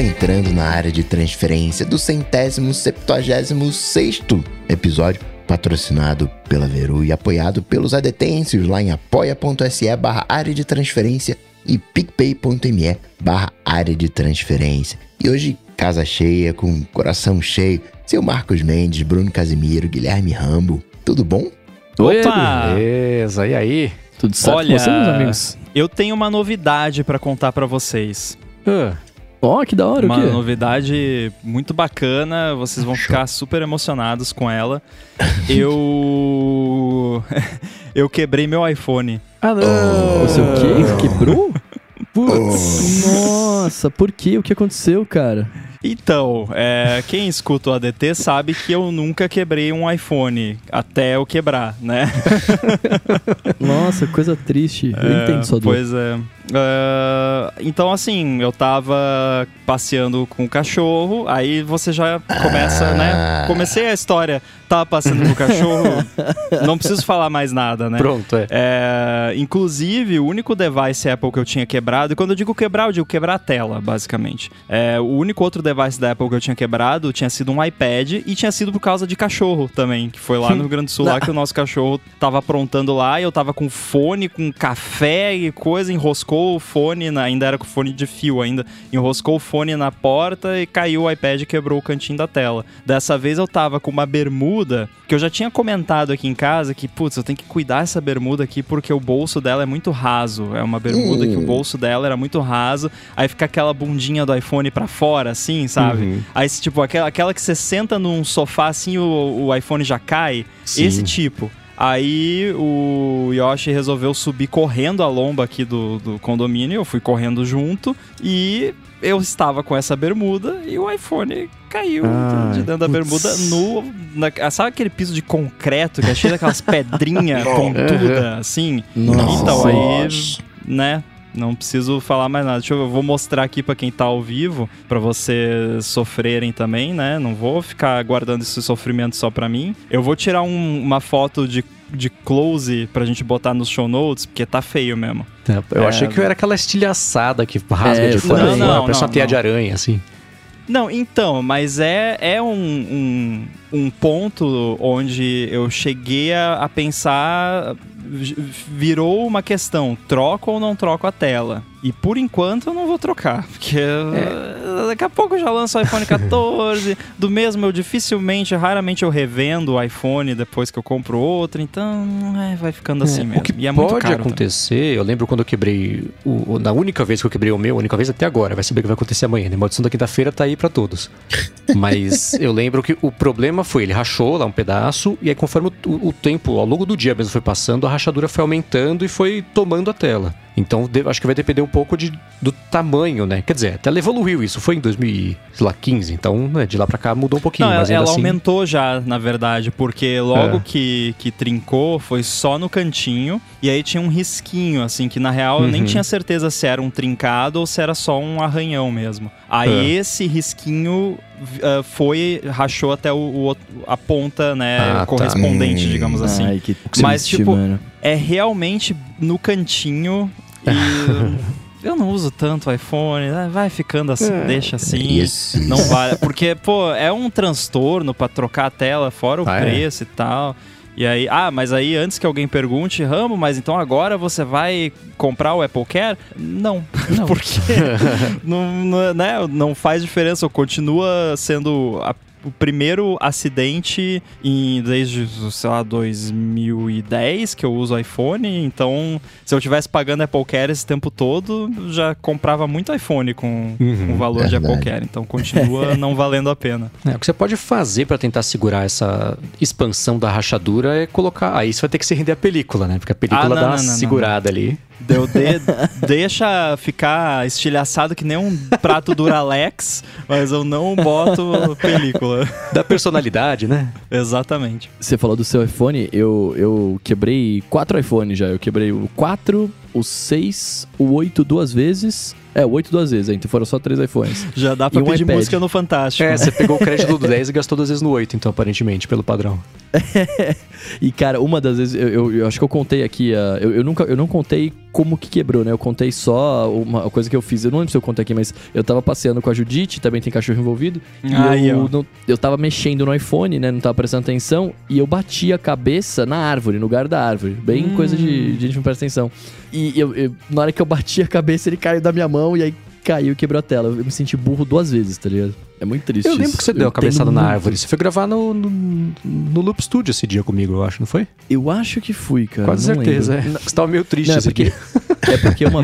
está entrando na área de transferência do centésimo septuagésimo sexto episódio, patrocinado pela Veru e apoiado pelos adetêncios lá em apoia.se barra área de transferência e picpay.me barra área de transferência. E hoje, casa cheia, com coração cheio, seu Marcos Mendes, Bruno Casimiro, Guilherme Rambo, tudo bom? Opa! Beleza, e aí? Tudo certo Olha, com você, meus amigos? Eu tenho uma novidade pra contar pra vocês. Ah. Ó, que da hora, uma o quê? novidade muito bacana, vocês vão ficar super emocionados com ela. Eu eu quebrei meu iPhone. Ah, não! Você o quê? Quebrou? Putz, nossa, por quê? O que aconteceu, cara? Então, é, quem escuta o ADT sabe que eu nunca quebrei um iPhone até eu quebrar, né? Nossa, coisa triste. Eu É, entendo sua dor. Pois é. Ah, então, assim, eu tava passeando com o cachorro, aí você já começa, Ah. né? Comecei a história, tava passeando com o cachorro, não preciso falar mais nada, né? Pronto, é. É, inclusive, o único device Apple que eu tinha quebrado, e quando eu digo quebrar, eu digo quebrar a tela, basicamente. É, o único outro device da Apple que eu tinha quebrado tinha sido um iPad e tinha sido por causa de cachorro também, que foi lá no Rio Grande do Sul, lá que o nosso cachorro tava aprontando lá e eu tava com fone, com café e coisa, enroscou o fone, na- ainda era com fone de fio ainda, enroscou o fone na porta e caiu o iPad e quebrou o cantinho da tela. Dessa vez eu tava com uma bermuda, que eu já tinha comentado aqui em casa que, putz, eu tenho que cuidar essa bermuda aqui porque o bolso dela é muito raso. É uma bermuda que o bolso dela era muito raso, aí fica aquela bundinha do iPhone pra fora, assim, sabe? Aí, tipo, aquela, aquela que você senta num sofá assim, o, o iPhone já cai. Sim. Esse tipo. Aí o Yoshi resolveu subir correndo a lomba aqui do, do condomínio, eu fui correndo junto e eu estava com essa bermuda e o iPhone caiu Ai, de dentro da bermuda no. na- sabe aquele piso de concreto que é cheio daquelas pedrinhas pontudas assim? Nossa. Então, aí, né? Não preciso falar mais nada. Deixa eu, eu vou mostrar aqui pra quem tá ao vivo, pra vocês sofrerem também, né? Não vou ficar guardando esse sofrimento só pra mim. Eu vou tirar um- uma foto de, de close pra gente botar nos show notes, porque tá feio mesmo. Eu É. achei que eu era aquela estilhaçada que rasga É, de fora também. a fora, Não, parece não, uma teia não. de aranha, assim. Não, então, mas é, é um, um, um ponto onde eu cheguei a, a pensar. vi- Virou uma questão: troco ou não troco a tela? E por enquanto eu não vou trocar, porque eh, daqui a pouco eu já lanço o iPhone 14. do mesmo, eu dificilmente, raramente eu revendo o iPhone depois que eu compro outro, então é, vai ficando assim mesmo. o que e é muito pode caro também. acontecer, eu lembro quando eu quebrei, o, na única vez que eu quebrei o meu, a única vez até agora, vai saber o que vai acontecer amanhã, né? Maldição da quinta-feira tá aí pra todos. Mas eu lembro que o problema foi, ele rachou lá um pedaço, e aí conforme o, o- tempo, ao longo do dia mesmo foi passando, a rachadura foi aumentando e foi tomando a tela. Então acho que vai depender um pouco de, do tamanho, né? Quer dizer, até ela evoluiu isso, foi em 2015, então né, de lá pra cá mudou um pouquinho, Não, ela, ela assim... aumentou já, na verdade, porque logo É. que, que trincou foi só no cantinho e aí tinha um risquinho, assim, que na real eu nem Uhum. tinha certeza se era um trincado ou se era só um arranhão mesmo. Aí É. esse risquinho ah, foi, rachou até o, o a ponta, né, Ah, tá. correspondente, Hum. digamos assim. Ai, que Mas, triste, tipo, mano. É realmente no cantinho e. Eu não uso tanto iPhone, ah, vai ficando assim, deixa assim. Isso. Não vale. Porque, pô, é um transtorno pra trocar a tela, fora o Ah, é? preço e tal. E aí, ah, mas aí antes que alguém pergunte, Ramo, mas então agora você vai comprar o Apple Care? Não, Não. porque não, não, né, não faz diferença. Continua sendo a- o primeiro acidente em, desde, sei lá, 2010 que eu uso iPhone. Então, se eu tivesse pagando Apple Care esse tempo todo, já comprava muito iPhone com, Uhum, com o valor de verdade. Apple Care. Então, continua não valendo a pena. É, o que você pode fazer pra tentar segurar essa expansão da rachadura é colocar. Aí você vai ter que se render a película, né? Porque a película Ah, não, dá não, uma não, não, segurada ali. Deu de- deixa ficar estilhaçado que nem um prato Duralex, mas eu não boto película. Dá personalidade, né? Exatamente. Você falou do seu iPhone, eu, eu quebrei quatro iPhones já. Eu quebrei o 4, o 6, o 8 duas vezes. É, o 8 duas vezes, então foram só três iPhones. Já dá pra E um pedir iPad. música no Fantástico. É, você pegou o crédito do 10 e gastou duas vezes no 8, então, aparentemente, pelo padrão. E, cara, uma das vezes, eu, eu, eu acho que eu contei aqui, uh, eu, eu, nunca, eu não contei como que quebrou, né? Eu contei só uma coisa que eu fiz. Eu não lembro se eu contei aqui, mas eu tava passeando com a Judite, também tem cachorro envolvido. E Aí, eu, não- eu tava mexendo no iPhone, né? Não tava prestando atenção. E eu bati a cabeça na árvore, no lugar da árvore. Bem Hum. coisa de, de gente não presta atenção. E eu, eu- na hora que eu bati a cabeça, ele caiu da minha mão e aí caiu e quebrou a tela. Eu me senti burro duas vezes, tá ligado? É muito triste. Eu lembro que você deu a cabeçada na muito. árvore. Você foi gravar no, no, no Loop Studio esse dia comigo, eu acho, não foi? Eu acho que fui, cara. Quase certeza, lembro. é. Você tava meio triste Não, é porque, é porque uma,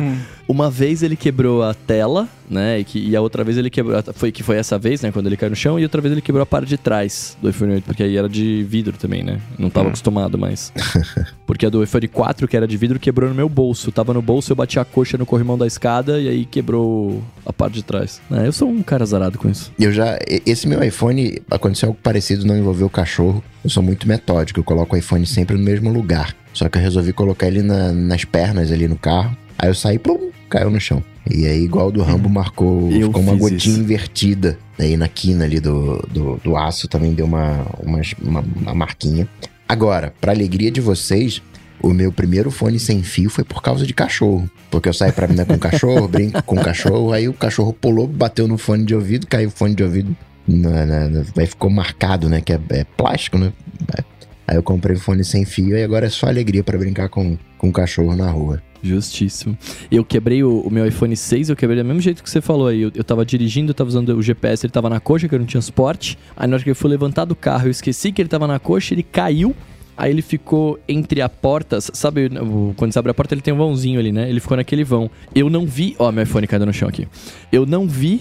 uma vez ele quebrou a tela, né? E, que, e a outra vez ele quebrou. Foi que foi essa vez, né? Quando ele caiu no chão, e outra vez ele quebrou a parte de trás do iPhone 8, porque aí era de vidro também, né? Não tava acostumado mais. porque a do iPhone 4, que era de vidro, quebrou no meu bolso. Tava no bolso, eu bati a coxa no corrimão da escada e aí quebrou a parte de trás. É, eu sou um cara com isso. Eu já. Esse meu iPhone aconteceu algo parecido, não envolveu o cachorro. Eu sou muito metódico, eu coloco o iPhone sempre no mesmo lugar. Só que eu resolvi colocar ele na- nas pernas ali no carro. Aí eu saí, plum, caiu no chão. E aí, igual o do Rambo, marcou. Eu ficou uma gotinha isso. invertida. Aí na quina ali do, do, do aço também deu uma, uma, uma, uma marquinha. Agora, pra alegria de vocês, o meu primeiro fone sem fio foi por causa de cachorro. Porque eu saí pra mim com cachorro, brinco com cachorro, aí o cachorro pulou, bateu no fone de ouvido, caiu o fone de ouvido. Na, na- na- aí ficou marcado, né? Que é, é plástico, né? Aí eu comprei o fone sem fio e agora é só alegria pra brincar com, com o cachorro na rua. Justíssimo. Eu quebrei o, o meu iPhone 6, eu quebrei do mesmo jeito que você falou aí. Eu, eu tava dirigindo, eu tava usando o GPS, ele tava na coxa, que eu não tinha suporte. Aí na hora que eu fui levantar do carro, eu esqueci que ele tava na coxa, ele caiu. Aí ele ficou entre a porta, sabe, quando você abre a porta ele tem um vãozinho ali, né? Ele ficou naquele vão. Eu não vi, ó, meu iPhone caiu no chão aqui. Eu não vi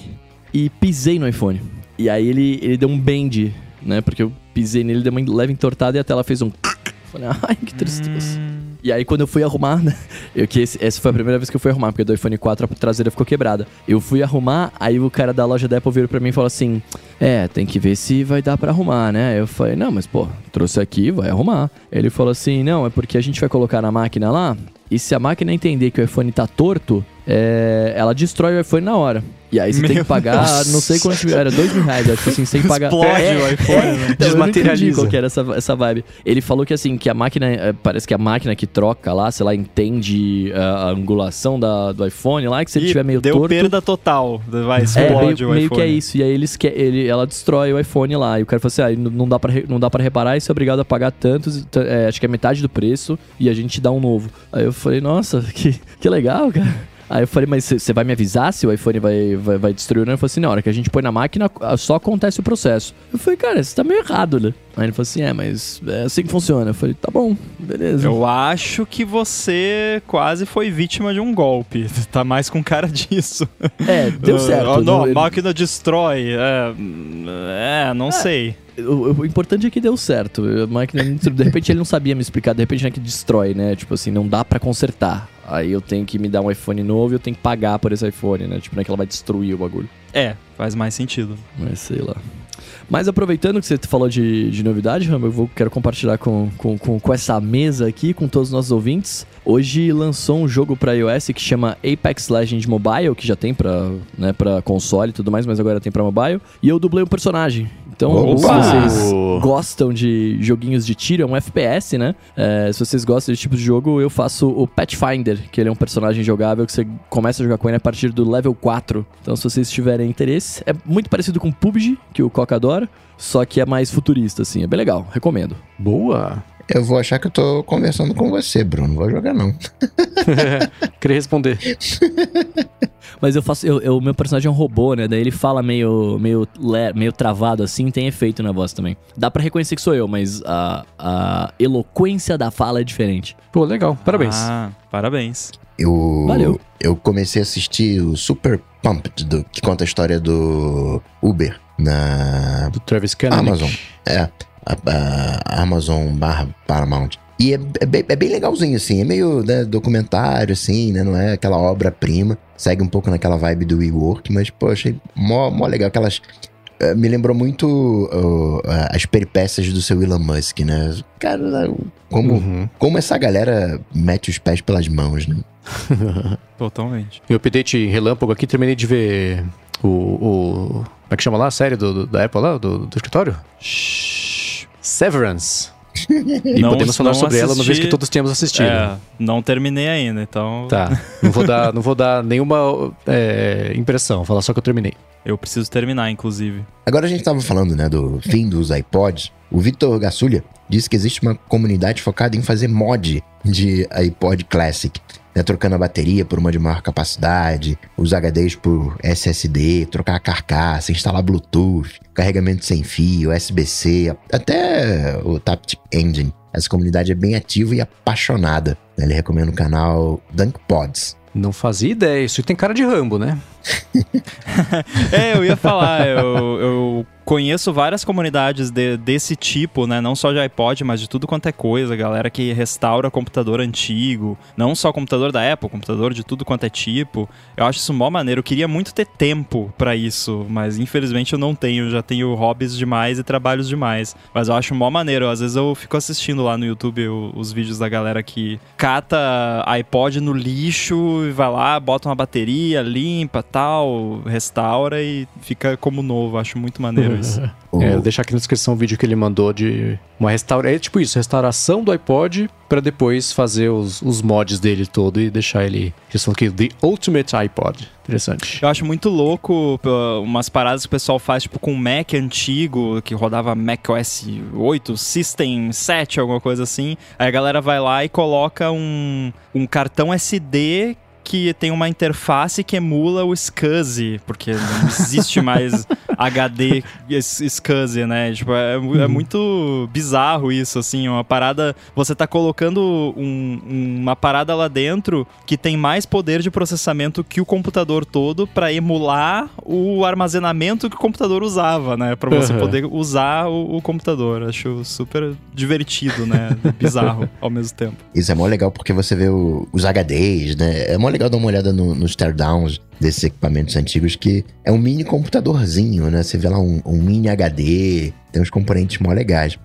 e pisei no iPhone. E aí ele, ele deu um bend, né? Porque eu pisei nele, deu uma leve entortada e a tela fez um. Falei, ai, que tristeza. E aí, quando eu fui arrumar, né? Eu, que esse- essa foi a primeira vez que eu fui arrumar, porque do iPhone 4 a traseira ficou quebrada. Eu fui arrumar, aí o cara da loja da Apple virou pra mim e falou assim: É, tem que ver se vai dar pra arrumar, né? Eu falei: Não, mas pô, trouxe aqui, vai arrumar. Ele falou assim: Não, é porque a gente vai colocar na máquina lá, e se a máquina entender que o iPhone tá torto, é, ela destrói o iPhone na hora. E aí você tem Meu que pagar, Deus. não sei quanto, era dois mil reais, acho que assim, sem pagar. Explode É, o iPhone, né? então, Desmaterializa. qual que era essa, essa vibe. Ele falou que assim, que a máquina, eh, parece que a máquina que troca lá, sei lá, entende eh, a angulação da, do iPhone lá, que se ele tiver meio deu torto... perda total. Vai, É, explode meio, o meio iPhone. que é isso. E aí eles que, ele, ela destrói o iPhone lá. E o cara falou assim: ah, não dá pra, não dá pra reparar, e você é obrigado a pagar tantos, é, acho que é metade do preço, e a gente dá um novo. Aí eu falei, nossa, que, que legal, cara. Aí eu falei, mas você vai me avisar se o iPhone vai, vai, vai destruir ou não? Ele falou assim, na hora que a gente põe na máquina, só acontece o processo. Eu falei, cara, você tá meio errado, né? Aí ele falou assim, é, mas é assim que funciona. Eu falei, tá bom, beleza. Eu acho que você quase foi vítima de um golpe. Tá mais com cara disso. É, deu certo. ah, não, Não- a máquina destrói. É, é não sei. O, o importante é que deu certo. A máquina, de repente ele não sabia me explicar, de repente não é que destrói, né? Tipo assim, não dá pra consertar. Aí eu tenho que me dar um iPhone novo e eu tenho que pagar por esse iPhone, né? Tipo, não é que ela vai destruir o bagulho. É, faz mais sentido. Mas sei lá. Mas aproveitando que você falou de, de novidade, Rambo, eu vou, quero compartilhar com, com, com, com essa mesa aqui, com todos os nossos ouvintes. Hoje lançou um jogo pra iOS que chama Apex Legends Mobile, que já tem pra, né, pra console e tudo mais, mas agora tem pra mobile. E eu dublei um personagem. Então, Opa! se vocês gostam de joguinhos de tiro, é um FPS, né? É, se vocês gostam desse tipo de jogo, eu faço o Pathfinder, que ele é um personagem jogável que você começa a jogar com ele a partir do level 4. Então, se vocês tiverem interesse, é muito parecido com PUBG, que o Coca adora, só que é mais futurista, assim. É bem legal, recomendo. Boa. Eu vou achar que eu tô conversando com você, Bruno. Não vou jogar, não. Queria responder. Mas eu faço. Eu, eu- o meu personagem é um robô, né? Daí ele fala meio, meio, meio travado assim, tem efeito na voz também. Dá pra reconhecer que sou eu, mas a, a eloquência da fala é diferente. Pô, legal. Parabéns. Ah, parabéns. Eu, Valeu. eu comecei a assistir o Super Pumped, do, que conta a história do Uber na Do Travis Kelenic. Amazon. É, a, a Amazon barra Paramount. E é, é bem, é bem legalzinho, assim. É meio né, documentário, assim, né? Não é aquela obra-prima. Segue um pouco naquela vibe do WeWork, mas, pô, achei mó, mó legal. Aquelas... eh, Me lembrou muito uh, as peripécias do seu Elon Musk, né? Cara, como, Uhum. como essa galera mete os pés pelas mãos, né? Totalmente. Meu update relâmpago aqui, terminei de ver o, o- Como é que chama lá a série do, do- da Apple lá, do, do escritório? Shhh. Severance. E Não- podemos falar sobre ela no vez assisti- que todos tínhamos assistido. É, não terminei ainda, então Tá. Não vou dar, não vou dar nenhuma é, impressão, falar só que eu terminei. eu preciso terminar, inclusive. Agora a gente tava falando, né, do fim dos iPods. O Victor Gassulha disse que existe uma comunidade focada em fazer mod de iPod Classic. Né, trocando a bateria por uma de maior capacidade, os HDs por SSD, trocar a carcaça, instalar Bluetooth, carregamento sem fio, USB-C, até o Taptic Engine. Essa comunidade é bem ativa e apaixonada. né? Ele recomenda o canal Dunk Pods. Não fazia ideia. Isso tem cara de Rambo, né? É, eu ia falar, eu, eu conheço várias comunidades de- desse tipo, né? Não só de iPod, mas de tudo quanto é coisa. Galera que restaura computador antigo. Não só computador da Apple, computador de tudo quanto é tipo. Eu acho isso mó maneiro. Eu queria muito ter tempo pra isso, mas infelizmente eu não tenho. Já tenho hobbies demais e trabalhos demais. Mas eu acho mó maneiro. Às vezes eu fico assistindo lá no YouTube os vídeos da galera que cata iPod no lixo e vai lá, bota uma bateria, limpa, tal, restaura e fica como novo. Acho muito maneiro isso. É, eu deixar aqui na descrição o vídeo que ele mandou de uma restaura. É tipo isso, restauração do iPod pra depois fazer os, os mods dele todo e deixar ele. Eles falam aqui, The Ultimate iPod. Interessante. Eu acho muito louco umas paradas que o pessoal faz, tipo, com Mac antigo, que rodava Mac OS 8, System 7, alguma coisa assim. Aí a galera vai lá e coloca um, um cartão SD que tem uma interface que emula o SCSI, porque não existe mais HD SCSI, né? Tipo, é, é muito bizarro isso, assim, uma parada... Você tá colocando um- uma parada lá dentro que tem mais poder de processamento que o computador todo pra emular o armazenamento que o computador usava, né? Pra você Uhum. poder usar o, o computador. Acho super divertido, né? Bizarro ao mesmo tempo. Isso é mó legal porque você vê o- os HDs, né? É mó legal dar uma olhada no- nos teardowns desses equipamentos antigos, que é um mini computadorzinho, né? Você vê lá um, um mini HD, tem uns componentes mó legais.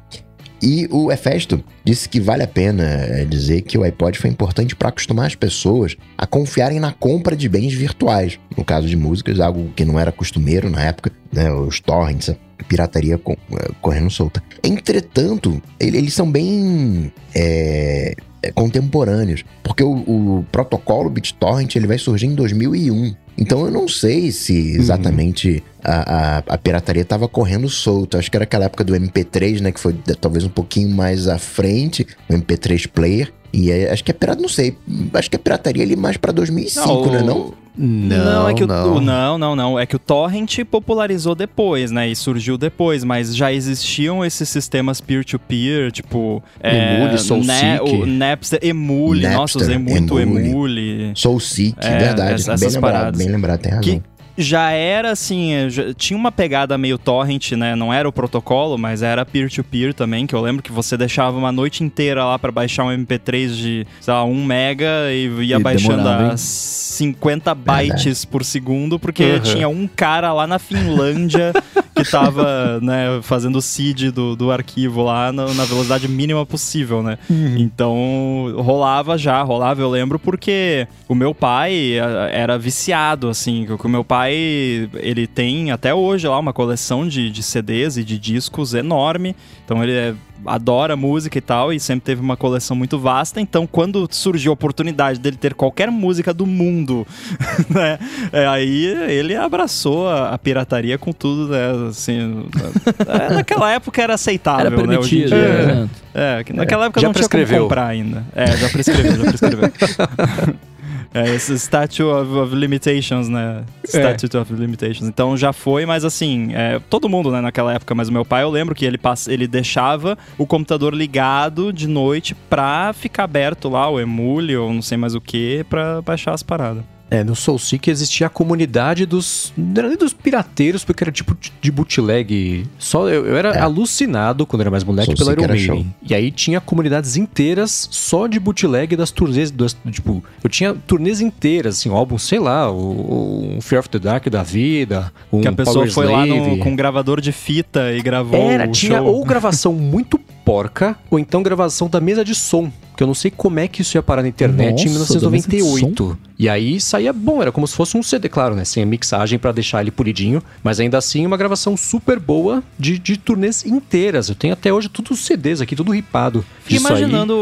E o Efesto disse que vale a pena é, dizer que o iPod foi importante para acostumar as pessoas a confiarem na compra de bens virtuais. No caso de músicas, algo que não era costumeiro na época, né? Os torrents, a pirataria eh, correndo solta. Entretanto, ele- eles são bem é, é, contemporâneos, porque o, o protocolo BitTorrent ele vai surgir em 2001. Então eu não sei se exatamente a, a, a pirataria estava correndo solta. Acho que era aquela época do MP3, né? Que foi talvez um pouquinho mais à frente, o MP3 Player. E aí, acho que é pirata, não sei. Acho que é pirataria ali mais pra 2005, né? Não? Não, é que o, o- não, não, não. É que o torrent popularizou depois, né? E surgiu depois, mas já existiam esses sistemas peer-to-peer, tipo. Emule, é, Soulseek. o Napster, Emule. Nossa, Napster, usei muito Emule. Emule. Soulseek, É, verdade. essas bem lembrado, paradas. bem lembrado, tem razão. Que já era assim, eh, já- tinha uma pegada meio torrent, né? Não era o protocolo, mas era peer-to-peer também, que eu lembro que você deixava uma noite inteira lá pra baixar um MP3 de, sei lá, 1 mega e ia E baixando demorava, a hein? 50 bytes por segundo, porque Uhum. tinha um cara lá na Finlândia que tava, né, fazendo o seed do, do arquivo lá na, na velocidade mínima possível, né? Então rolava já, rolava, eu lembro, porque o meu pai eh, era viciado, assim, que o meu pai, ele tem até hoje lá uma coleção de, de CDs e de discos enorme, então ele é- adora música e tal, e sempre teve uma coleção muito vasta, então quando surgiu a oportunidade dele ter qualquer música do mundo, né, é, aí ele abraçou a, a pirataria com tudo, né, assim, é, naquela época era aceitável, Era né, permitido, dia- né? Exato. é, que naquela época Já não tinha como prescreveu. comprar ainda. É, já prescreveu, já prescreveu. É, esse Statute of, of Limitations, né? Statute of Limitations. Então já foi, mas assim, é, todo mundo, né, naquela época, mas o meu pai, eu lembro que ele, pass... ele deixava o computador ligado de noite pra ficar aberto lá, o Emule ou não sei mais o que, pra baixar as paradas. É, no SoulSeek existia a comunidade dos. Não era nem dos pirateiros, porque era tipo de bootleg. Só eu, eu era É. alucinado quando era mais moleque pelo Iron Maiden. E aí tinha comunidades inteiras só de bootleg das turnês. Das, tipo, eu tinha turnês inteiras, assim, álbuns, sei lá, um Fear of the Dark da vida, um que a pessoa Power foi lá no- Slave. com um gravador de fita e gravou Era, o tinha show. ou gravação muito porca, ou então gravação da mesa de som. Que eu não sei como é que isso ia parar na internet em Nossa, de 1998. E aí saía bom, era como se fosse um CD, claro, né? Sem a mixagem pra deixar ele polidinho, mas ainda assim uma gravação super boa de, de turnês inteiras. Eu tenho até hoje todos os CDs aqui, tudo ripado. Fiquei Isso aí- imaginando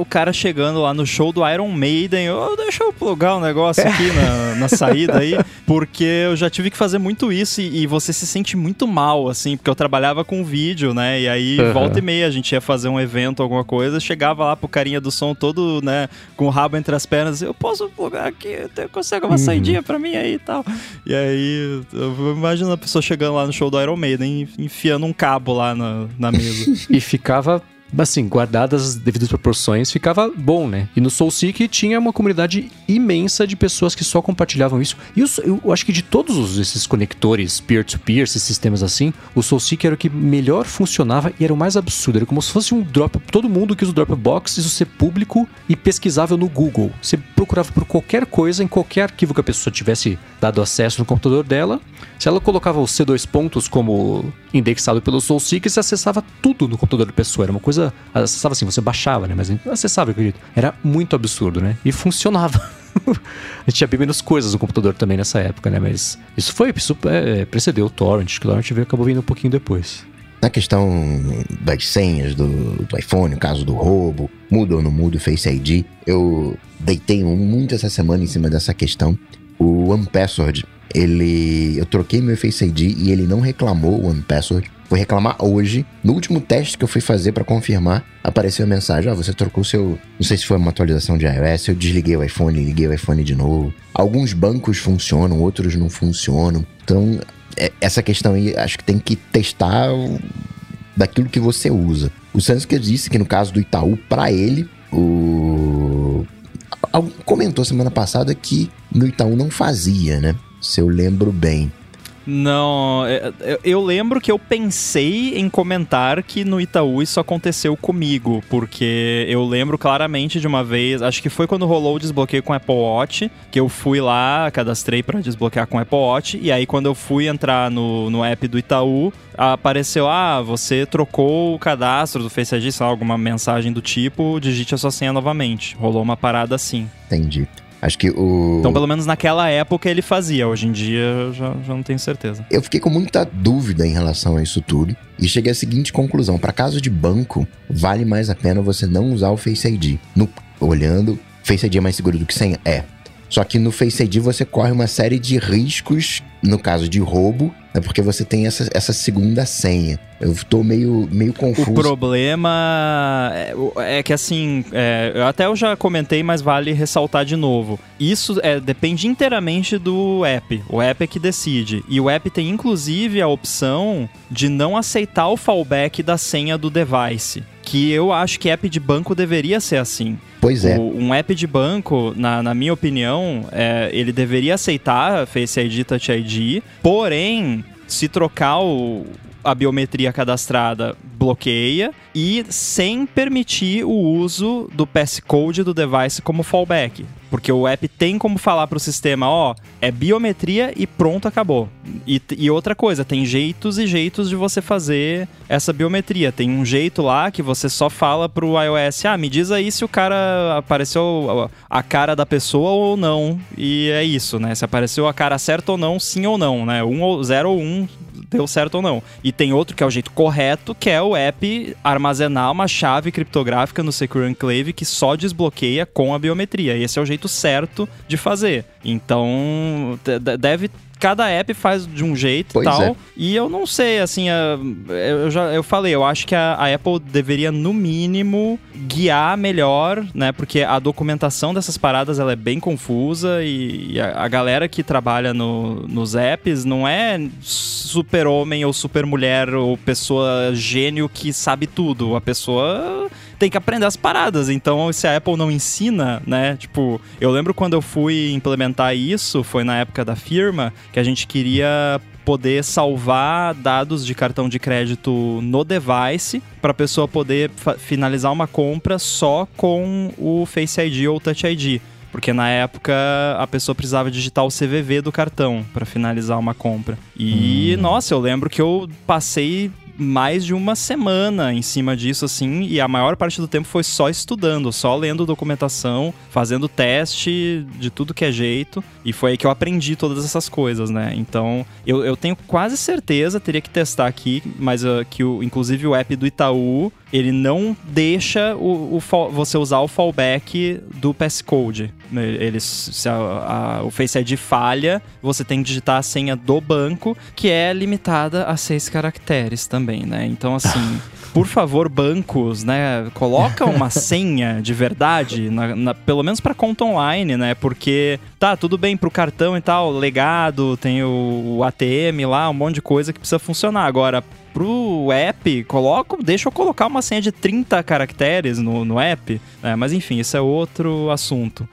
o- cara chegando lá no show do Iron Maiden, oh, deixa eu plugar um negócio aqui na, na saída aí, porque eu já tive que fazer muito isso e, e você se sente muito mal, assim, porque eu trabalhava com vídeo, né, e aí Aham. volta e meia a gente ia fazer um evento, alguma coisa, chegava lá pro carinha do som todo, né, com o rabo entre as pernas, eu posso plugar aqui, consegue uma saidinha pra mim aí e tal. E aí, eu imagino a pessoa chegando lá no show do Iron Maiden, enfiando um cabo lá na, na mesa. E ficava, assim, guardadas as devidas proporções, ficava bom, né? E no SoulSeek tinha uma comunidade imensa de pessoas que só compartilhavam isso. E eu, eu acho que de todos os- esses conectores peer-to-peer, esses sistemas assim, o SoulSeek era o que melhor funcionava e era o mais absurdo. Era como se fosse um drop. Todo mundo que usa o Dropbox, isso ser público e pesquisável no Google. Você procurava por qualquer coisa, em qualquer arquivo que a pessoa tivesse dado acesso no computador dela. Se ela colocava os C2 pontos como indexado pelo SoulSeek, você acessava tudo no computador da pessoa. Era uma coisa. Acessava assim, você baixava, né? Mas não acessava, eu acredito. Era muito absurdo, né? E funcionava. a gente tinha bem menos coisas no computador também nessa época, né? Mas isso foi. Isso é, precedeu o Torrent, que o Torrent veio- acabou vindo um pouquinho depois. Na questão das senhas do, do iPhone, o caso do roubo, muda ou não muda o Face ID, eu deitei muito essa semana em cima dessa questão. O OnePassword, ele. Eu troquei meu Face ID e ele não reclamou o OnePassword. Fui reclamar hoje. No último teste que eu fui fazer pra confirmar, apareceu a mensagem: Ó, você trocou seu. Não sei se foi uma atualização de iOS, eu desliguei o iPhone, liguei o iPhone de novo. Alguns bancos funcionam, outros não funcionam. Então, é- essa questão aí, acho que tem que testar daquilo que você usa. O Sansker disse que no caso do Itaú, pra ele, o. Comentou semana passada que no Itaú não fazia, né? Se eu lembro bem. Não, é- é- eu lembro que eu pensei em comentar que no Itaú isso aconteceu comigo, porque eu lembro claramente de uma vez, acho que foi quando rolou o desbloqueio com Apple Watch, que eu fui lá, cadastrei pra desbloquear com Apple Watch, e aí quando eu fui entrar no, no app do Itaú, apareceu, ah, você trocou o cadastro do Face ID, sei lá, alguma mensagem do tipo, digite a sua senha novamente. Rolou uma parada assim. Entendi. Acho que o. Então, pelo menos naquela época ele fazia, hoje em dia eu já, já não tenho certeza. Eu fiquei com muita dúvida em relação a isso tudo e cheguei à seguinte conclusão: para caso de banco, vale mais a pena você não usar o Face ID. No- olhando, Face ID é mais seguro do que senha? É. Só que no Face ID você corre uma série de riscos, no caso de roubo, é porque você tem essa, essa segunda senha. Eu tô meio, meio O confuso. problema é, o- é que assim, é, eu até eu já comentei, mas vale ressaltar de novo. Isso é, depende inteiramente do app. O app é que decide. E o app tem inclusive a opção de não aceitar o fallback da senha do device. Que eu acho que app de banco deveria ser assim. Pois é. O- um app de banco, na, na minha opinião, é, ele deveria aceitar Face ID, Touch ID, porém, se trocar o- a biometria cadastrada, bloqueia e sem permitir o uso do passcode do device como fallback. Porque o app tem como falar pro sistema, ó, é biometria e pronto, acabou. E, e outra coisa, tem jeitos e jeitos de você fazer essa biometria. Tem um jeito lá que você só fala pro iOS, ah, me diz aí se o cara apareceu a cara da pessoa ou não. E é isso, né? Se apareceu a cara certa ou não, sim ou não, né? Um ou zero ou um deu certo ou não. E tem outro que é o jeito correto, que é o app armazenar uma chave criptográfica no Secure Enclave que só desbloqueia com a biometria. Esse é o jeito certo de fazer. Então, de- de- deve cada app faz de um jeito Pois e tal. é. E eu não sei, assim, a- eu já eu falei, eu acho que a, a Apple deveria, no mínimo, guiar melhor, né? Porque a documentação dessas paradas ela é bem confusa e, e a, a galera que trabalha no- nos apps não é super-homem ou super-mulher ou pessoa gênio que sabe tudo. A pessoa tem que aprender as paradas. Então, se a Apple não ensina, né? Tipo, eu lembro quando eu fui implementar isso, foi na época da firma, que a gente queria poder salvar dados de cartão de crédito no device para a pessoa poder finalizar uma compra só com o Face ID ou Touch ID. Porque na época a pessoa precisava digitar o CVV do cartão para finalizar uma compra. E, nossa, eu lembro que eu passei mais de uma semana em cima disso, assim, e a maior parte do tempo foi só estudando, só lendo documentação, fazendo teste de tudo que é jeito, e foi aí que eu aprendi todas essas coisas, né? Então, eu, eu tenho quase certeza, teria que testar aqui, mas uh, que o, inclusive o app do Itaú, ele não deixa o, o você usar o fallback do passcode. Ele, se a, a, o Face ID falha, você tem que digitar a senha do banco, que é limitada a seis caracteres também, né? Então, assim, por favor, bancos, né? Coloca uma senha de verdade, na, na, pelo menos para conta online, né? Porque tá, tudo bem pro cartão e tal, legado, tem o, o ATM lá, um monte de coisa que precisa funcionar. Agora, pro app, coloco, deixa eu colocar uma senha de 30 caracteres no, no app. Né? Mas enfim, isso é outro assunto.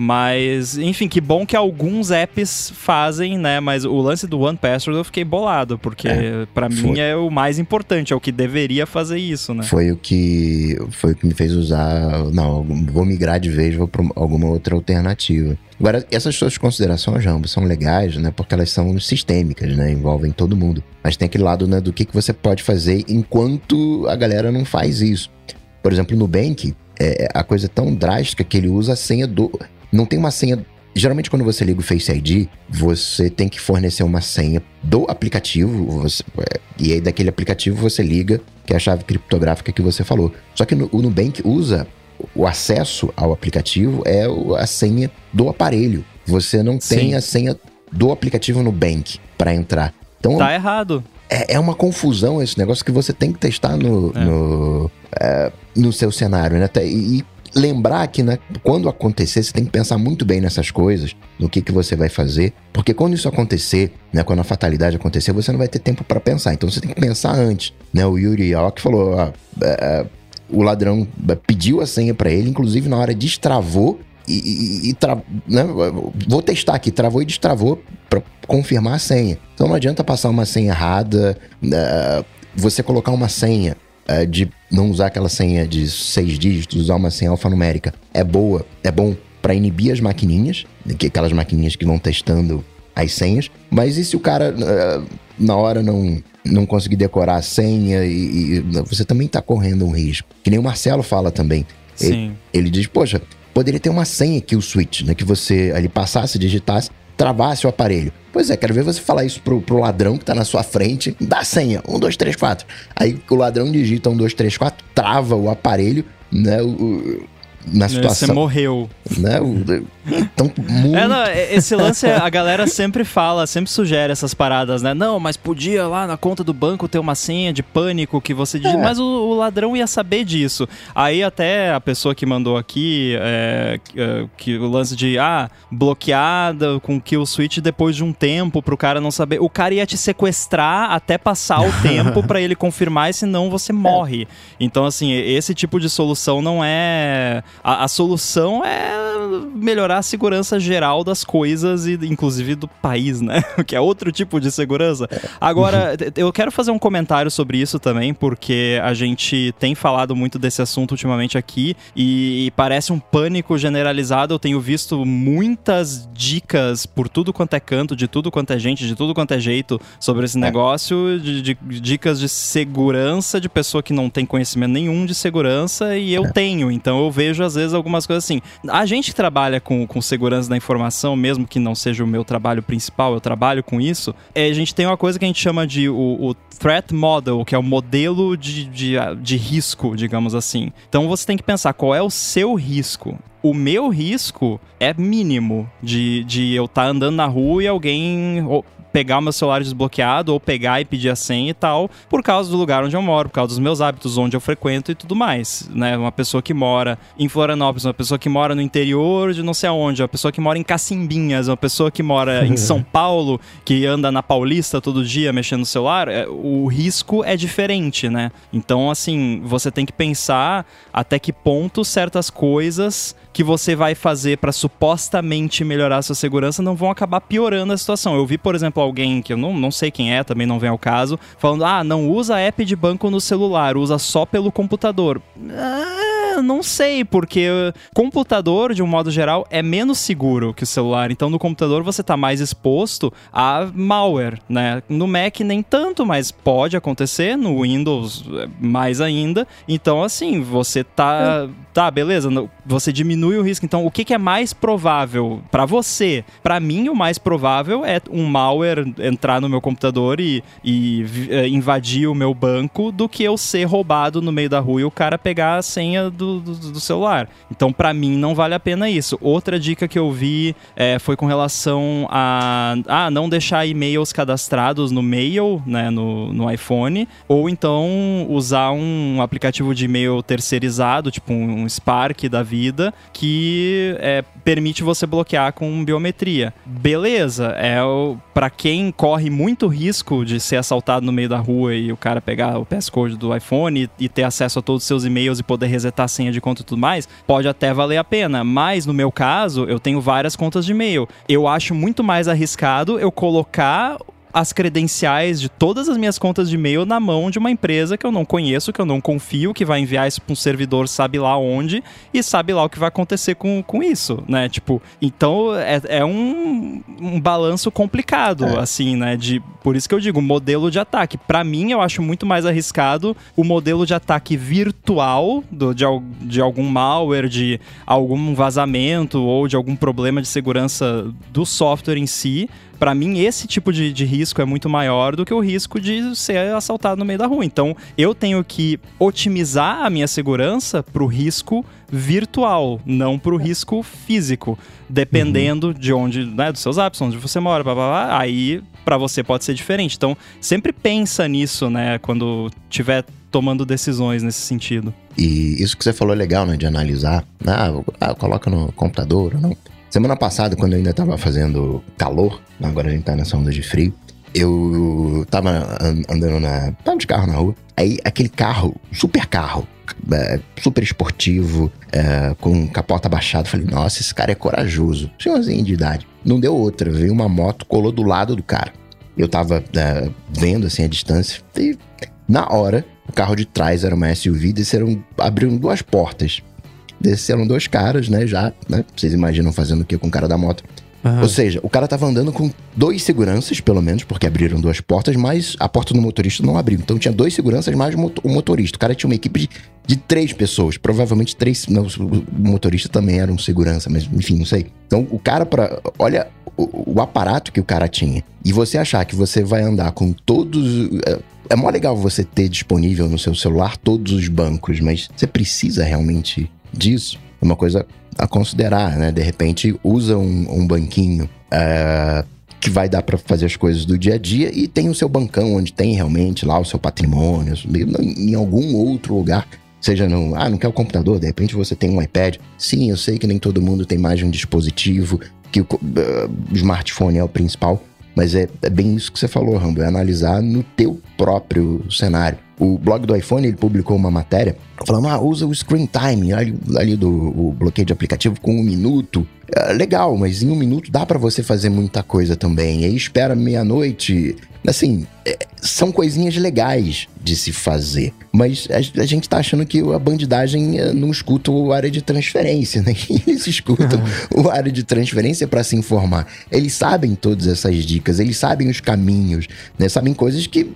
Mas, enfim, que bom que alguns apps fazem, né? Mas o lance do One Password eu fiquei bolado, porque é, para mim é o mais importante, é o que deveria fazer isso, né? Foi o que foi o que me fez usar, não, vou migrar de vez, vou para alguma outra alternativa. Agora, essas suas considerações, Jambo, são legais, né? Porque elas são sistêmicas, né? Envolvem todo mundo. Mas tem aquele lado, né, do que, que você pode fazer enquanto a galera não faz isso. Por exemplo, no Nubank, é, a coisa é tão drástica que ele usa a senha do não tem uma senha. Geralmente, quando você liga o Face ID, você tem que fornecer uma senha do aplicativo. Você, é, e aí, daquele aplicativo, você liga, que é a chave criptográfica que você falou. Só que no, o Nubank usa o acesso ao aplicativo é a senha do aparelho. Você não tem Sim. a senha do aplicativo Nubank para entrar. Então, tá errado. É, é, uma confusão esse negócio que você tem que testar no, é. no, é, no seu cenário, né? E, lembrar que né, quando acontecer, você tem que pensar muito bem nessas coisas, no que, que você vai fazer, porque quando isso acontecer, né, quando a fatalidade acontecer, você não vai ter tempo para pensar. Então você tem que pensar antes. Né? O Yuri Aoki falou: é, o ladrão pediu a senha para ele, inclusive na hora destravou e, e, e tra... né? vou testar aqui, travou e destravou para confirmar a senha. Então não adianta passar uma senha errada, uh, você colocar uma senha uh, de não usar aquela senha de seis dígitos, usar uma senha alfanumérica é boa, é bom para inibir as maquininhas, que aquelas maquininhas que vão testando as senhas. Mas e se o cara uh, na hora não não conseguir decorar a senha e, e você também está correndo um risco. Que nem o Marcelo fala também. Sim. Ele, ele diz, poxa, poderia ter uma senha aqui o switch, né? Que você ali passasse, digitasse, travasse o aparelho. Pois é, quero ver você falar isso pro, pro ladrão que tá na sua frente, dá senha, 1, 2, 3, 4. Aí o ladrão digita 1, 2, 3, 4, trava o aparelho, né? O, na situação. Você morreu. Né? Então, muito... É, não, esse lance, a galera sempre fala, sempre sugere essas paradas, né? Não, mas podia lá na conta do banco ter uma senha de pânico que você diz, é. mas o, o, ladrão ia saber disso. Aí até a pessoa que mandou aqui, é, é que o lance de, ah, bloqueada com kill switch depois de um tempo pro cara não saber. O cara ia te sequestrar até passar o tempo para ele confirmar, e senão você morre. Então, assim, esse tipo de solução não é a, a, solução é melhorar a segurança geral das coisas e inclusive do país, né? que é outro tipo de segurança. Agora, eu quero fazer um comentário sobre isso também, porque a gente tem falado muito desse assunto ultimamente aqui e, e parece um pânico generalizado. Eu tenho visto muitas dicas por tudo quanto é canto, de tudo quanto é gente, de tudo quanto é jeito sobre esse é. negócio, de, de, dicas de segurança de pessoa que não tem conhecimento nenhum de segurança e eu é. tenho, então eu vejo às vezes algumas coisas assim. A gente trabalha com, com segurança da informação, mesmo que não seja o meu trabalho principal, eu trabalho com isso, é, a gente tem uma coisa que a gente chama de o, o threat model, que é o modelo de, de, de risco, digamos assim. Então você tem que pensar qual é o seu risco o meu risco é mínimo de, de eu estar tá andando na rua e alguém pegar o meu celular desbloqueado ou pegar e pedir a senha e tal, por causa do lugar onde eu moro, por causa dos meus hábitos, onde eu frequento e tudo mais, né? Uma pessoa que mora em Florianópolis, uma pessoa que mora no interior de não sei aonde, uma pessoa que mora em Cacimbinhas, uma pessoa que mora em São Paulo, que anda na Paulista todo dia mexendo no celular, é, o risco é diferente, né? Então, assim, você tem que pensar até que ponto certas coisas que você vai fazer para supostamente melhorar a sua segurança não vão acabar piorando a situação. Eu vi, por exemplo, alguém que eu não, não sei quem é, também não vem ao caso, falando: ah, não usa app de banco no celular, usa só pelo computador. Ah, não sei, porque computador, de um modo geral, é menos seguro que o celular. Então, no computador você tá mais exposto a malware, né? No Mac nem tanto, mas pode acontecer. No Windows, é, mais ainda. Então, assim, você tá. Tá, beleza. Você diminui o risco. Então, o que, que é mais provável para você? Para mim, o mais provável é um malware entrar no meu computador e, e é, invadir o meu banco do que eu ser roubado no meio da rua e o cara pegar a senha do, do, do celular. Então, para mim, não vale a pena isso. Outra dica que eu vi é, foi com relação a, a não deixar e-mails cadastrados no mail, né, no, no iPhone, ou então usar um aplicativo de e-mail terceirizado, tipo um Spark da vida, que é, permite você bloquear com biometria. Beleza, é para quem corre muito risco de ser assaltado no meio da rua e o cara pegar o passcode do iPhone e, e ter acesso a todos os seus e-mails e poder resetar a senha de conta e tudo mais, pode até valer a pena. Mas no meu caso, eu tenho várias contas de e-mail. Eu acho muito mais arriscado eu colocar as credenciais de todas as minhas contas de e-mail na mão de uma empresa que eu não conheço, que eu não confio, que vai enviar isso para um servidor sabe lá onde e sabe lá o que vai acontecer com, com isso, né? Tipo, então é, é um, um balanço complicado, é. assim, né? De, por isso que eu digo, modelo de ataque. Para mim, eu acho muito mais arriscado o modelo de ataque virtual do, de, de algum malware, de algum vazamento ou de algum problema de segurança do software em si, para mim, esse tipo de, de risco é muito maior do que o risco de ser assaltado no meio da rua. Então, eu tenho que otimizar a minha segurança para o risco virtual, não para o risco físico. Dependendo uhum. de onde, né, dos seus hábitos, onde você mora, blá, blá, blá aí para você pode ser diferente. Então, sempre pensa nisso, né, quando tiver tomando decisões nesse sentido. E isso que você falou é legal, né, de analisar. Ah, ah coloca no computador ou não. Semana passada, quando ainda tava fazendo calor, agora a gente tá nessa onda de frio, eu tava andando na. Tava de carro na rua. Aí aquele carro, super carro, é, super esportivo, é, com capota baixada. Falei, nossa, esse cara é corajoso. Senhorzinho de idade. Não deu outra. Veio uma moto, colou do lado do cara. Eu tava é, vendo assim a distância. E na hora, o carro de trás era uma SUV, desceram, abriram duas portas desceram dois caras, né? Já, né? Vocês imaginam fazendo o que com o cara da moto? Uhum. Ou seja, o cara tava andando com dois seguranças, pelo menos, porque abriram duas portas, mas a porta do motorista não abriu. Então tinha dois seguranças mais o motorista. O cara tinha uma equipe de, de três pessoas. Provavelmente três. Não, o motorista também era um segurança, mas enfim, não sei. Então o cara, para olha o, o, aparato que o cara tinha. E você achar que você vai andar com todos. É, é mó legal você ter disponível no seu celular todos os bancos, mas você precisa realmente disso, é uma coisa a considerar, né? De repente, usa um, um banquinho é, que vai dar para fazer as coisas do dia a dia e tem o seu bancão onde tem realmente lá o seu patrimônio, em algum outro lugar. Seja no. Ah, não quer o computador, de repente você tem um iPad. Sim, eu sei que nem todo mundo tem mais de um dispositivo, que o, uh, smartphone é o principal, mas é, é, bem isso que você falou, Rambo, é analisar no teu próprio cenário. O blog do iPhone ele publicou uma matéria falando: ah, usa o screen time ali, ali do bloqueio de aplicativo com um minuto. É, legal, mas em um minuto dá para você fazer muita coisa também. E aí espera meia-noite. Assim, é, são coisinhas legais de se fazer. Mas a, a, gente tá achando que a bandidagem é, não escuta o área de transferência, né? Eles escutam o área de transferência para se informar. Eles sabem todas essas dicas, eles sabem os caminhos, né? Sabem coisas que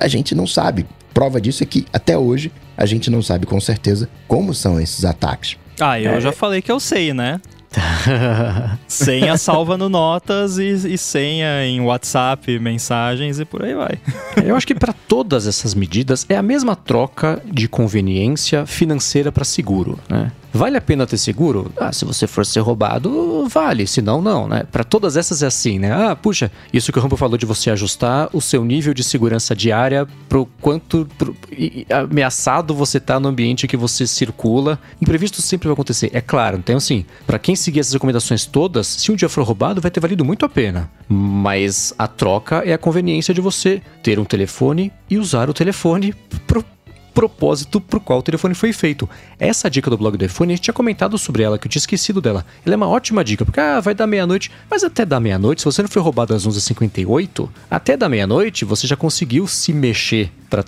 a gente não sabe. Prova disso é que até hoje a gente não sabe com certeza como são esses ataques. Ah, eu é... já falei que eu sei, né? senha salva no Notas e, e, senha em WhatsApp, mensagens e por aí vai. Eu acho que para todas essas medidas é a mesma troca de conveniência financeira para seguro, né? Vale a pena ter seguro? Ah, se você for ser roubado, vale. Se não, não, né? Para todas essas é assim, né? Ah, puxa, isso que o Rambo falou de você ajustar o seu nível de segurança diária pro quanto pro, e, ameaçado você tá no ambiente que você circula. Imprevisto sempre vai acontecer, é claro. Então, assim, para quem seguir essas recomendações todas, se um dia for roubado, vai ter valido muito a pena. Mas a troca é a conveniência de você ter um telefone e usar o telefone pro propósito pro qual o telefone foi feito. Essa dica do blog do iPhone, a gente tinha comentado sobre ela, que eu tinha esquecido dela. Ela é uma ótima dica, porque ah, vai dar meia-noite, mas até da meia-noite, se você não foi roubado às 11h58, até da meia-noite você já conseguiu se mexer para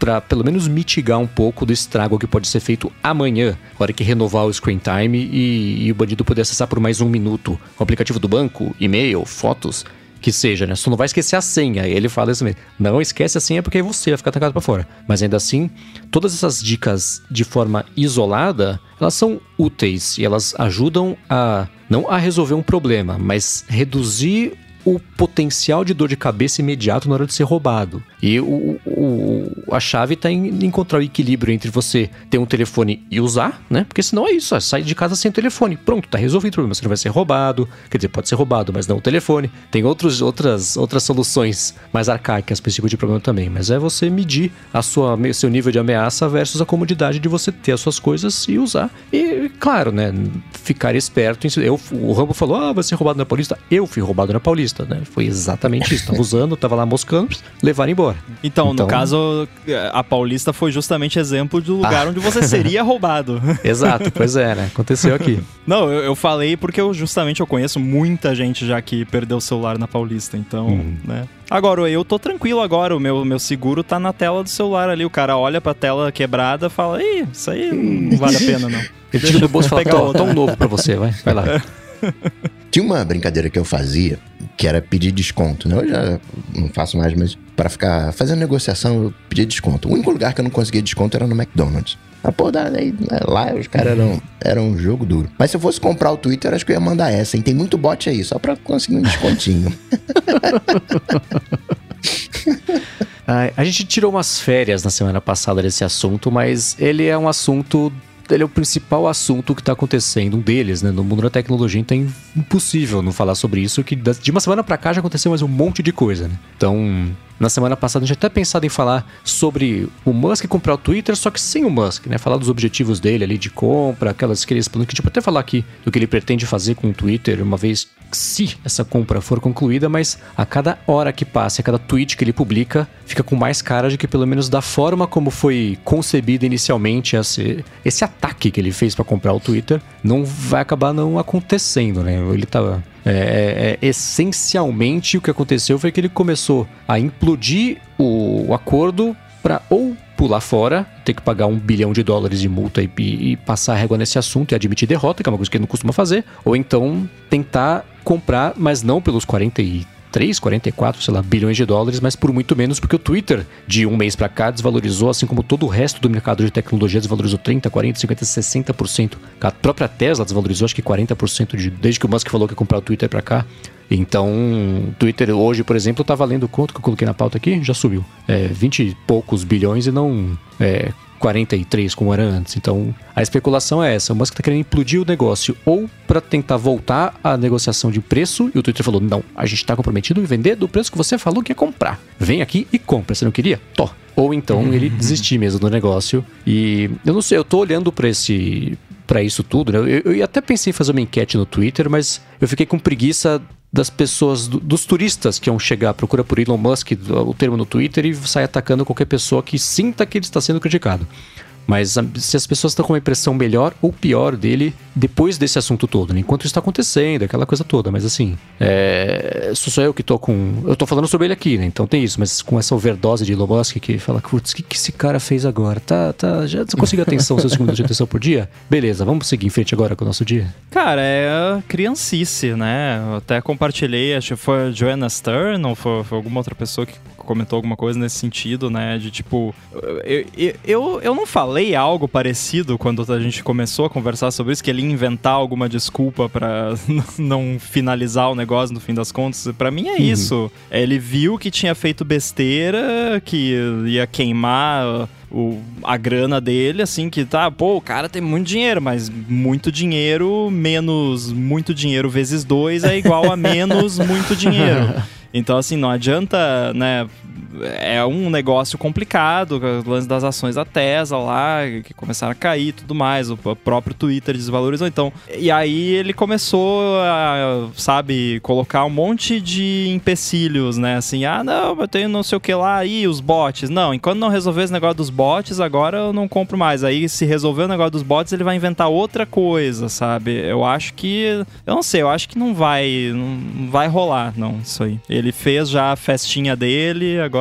para pelo menos mitigar um pouco do estrago que pode ser feito amanhã, hora que renovar o screen time e, e o bandido poder acessar por mais um minuto o aplicativo do banco, e-mail, fotos, que seja, né? Só não vai esquecer a senha. Ele fala isso mesmo. Não esquece a senha porque aí você vai ficar trancado para fora. Mas ainda assim, todas essas dicas de forma isolada, elas são úteis e elas ajudam a não a resolver um problema, mas reduzir o potencial de dor de cabeça imediato na hora de ser roubado. E o, o a chave está em encontrar o equilíbrio entre você ter um telefone e usar, né? Porque senão é isso, ó, sai de casa sem telefone. Pronto, tá resolvido o problema. Você não vai ser roubado. Quer dizer, pode ser roubado, mas não o telefone. Tem outros, outras, outras soluções mais arcaicas para esse tipo de problema também. Mas é você medir a sua, seu nível de ameaça versus a comodidade de você ter as suas coisas e usar. E, claro, né? Ficar esperto. Eu, o Rambo falou: ah, vai ser roubado na Paulista. Eu fui roubado na Paulista, né? Foi exatamente isso. Tava usando, tava lá moscando, levaram embora. Então, então, no caso, a Paulista foi justamente exemplo do lugar ah. onde você seria roubado. Exato, pois é, né? Aconteceu aqui. Não, eu, eu, falei porque eu justamente eu conheço muita gente já que perdeu o celular na Paulista, então, hum. né? Agora, eu tô tranquilo agora, o meu, meu seguro tá na tela do celular ali. O cara olha pra tela quebrada e fala, ih, isso aí não vale a pena, não. Ele tira do bolso e fala, tão novo pra você, vai, vai lá. Tinha uma brincadeira que eu fazia, que era pedir desconto, né? Eu já não faço mais, mas para ficar fazendo negociação, eu pedia desconto. O único lugar que eu não conseguia desconto era no McDonald's. A porra, aí, né, lá os caras eram, eram um jogo duro. Mas se eu fosse comprar o Twitter, acho que eu ia mandar essa. E tem muito bot aí, só pra conseguir um descontinho. a gente tirou umas férias na semana passada desse assunto, mas ele é um assunto ele é o principal assunto que está acontecendo, um deles, né? No mundo da tecnologia, então é impossível não falar sobre isso, que de uma semana para cá já aconteceu mais um monte de coisa, né? Então, na semana passada a gente até pensado em falar sobre o Musk comprar o Twitter, só que sem o Musk, né? Falar dos objetivos dele ali de compra, aquelas que ele que a gente pode até falar aqui do que ele pretende fazer com o Twitter, uma vez se essa compra for concluída, mas a cada hora que passa, a cada tweet que ele publica, fica com mais cara de que pelo menos da forma como foi concebido inicialmente esse, esse ataque que ele fez para comprar o Twitter, não vai acabar não acontecendo, né? Ele tava é, é, é, essencialmente o que aconteceu foi que ele começou a implodir o, acordo para ou pular fora, ter que pagar um bilhão de dólares de multa e, e, passar a régua nesse assunto e admitir derrota, que é uma coisa que ele não costuma fazer, ou então tentar comprar, mas não pelos 43, 44, sei lá, bilhões de dólares, mas por muito menos, porque o Twitter, de um mês para cá, desvalorizou, assim como todo o resto do mercado de tecnologia desvalorizou 30, 40, 50, 60%. A própria Tesla desvalorizou, acho que 40% de, desde que o Musk falou que ia comprar o Twitter para cá. Então, Twitter hoje, por exemplo, tá valendo quanto que eu coloquei na pauta aqui? Já subiu. É, 20 e poucos bilhões e não é, 43 como era antes. Então, a especulação é essa. O Musk está querendo implodir o negócio ou para tentar voltar à negociação de preço e o Twitter falou: "Não, a gente está comprometido em vender do preço que você falou que ia comprar. Vem aqui e compra. Você não queria? Tó." Ou então ele desistir mesmo do negócio. E eu não sei, eu tô olhando para esse para isso tudo, né? Eu, eu até pensei em fazer uma enquete no Twitter, mas eu fiquei com preguiça das pessoas, do, dos turistas que vão chegar, procura por Elon Musk o termo no Twitter e sai atacando qualquer pessoa que sinta que ele está sendo criticado. Mas se as pessoas estão com uma impressão melhor ou pior dele depois desse assunto todo, né? enquanto isso está acontecendo, aquela coisa toda. Mas assim, é... sou só eu que tô com. Eu tô falando sobre ele aqui, né? Então tem isso, mas com essa overdose de Musk que fala, putz, o que, que esse cara fez agora? Tá, tá, já conseguiu atenção, seus segundos de atenção por dia? Beleza, vamos seguir em frente agora com o nosso dia? Cara, é criancice, né? Eu até compartilhei, acho que foi a Joanna Stern ou foi, foi alguma outra pessoa que comentou alguma coisa nesse sentido, né? De tipo, eu, eu, eu não falei algo parecido quando a gente começou a conversar sobre isso, que ele ia inventar alguma desculpa para não finalizar o negócio no fim das contas. Para mim é uhum. isso. Ele viu que tinha feito besteira, que ia queimar o, a grana dele, assim, que tá, pô, o cara tem muito dinheiro, mas muito dinheiro menos muito dinheiro vezes dois é igual a menos muito dinheiro. Então, assim, não adianta, né? É um negócio complicado, o lance das ações da Tesla lá, que começaram a cair e tudo mais, o próprio Twitter desvalorizou. Então, e aí ele começou a, sabe, colocar um monte de empecilhos, né? Assim, ah, não, eu tenho não sei o que lá, aí os bots. Não, enquanto não resolver esse negócio dos bots, agora eu não compro mais. Aí, se resolver o negócio dos bots, ele vai inventar outra coisa, sabe? Eu acho que. Eu não sei, eu acho que não vai. Não vai rolar, não, isso aí. Ele fez já a festinha dele, agora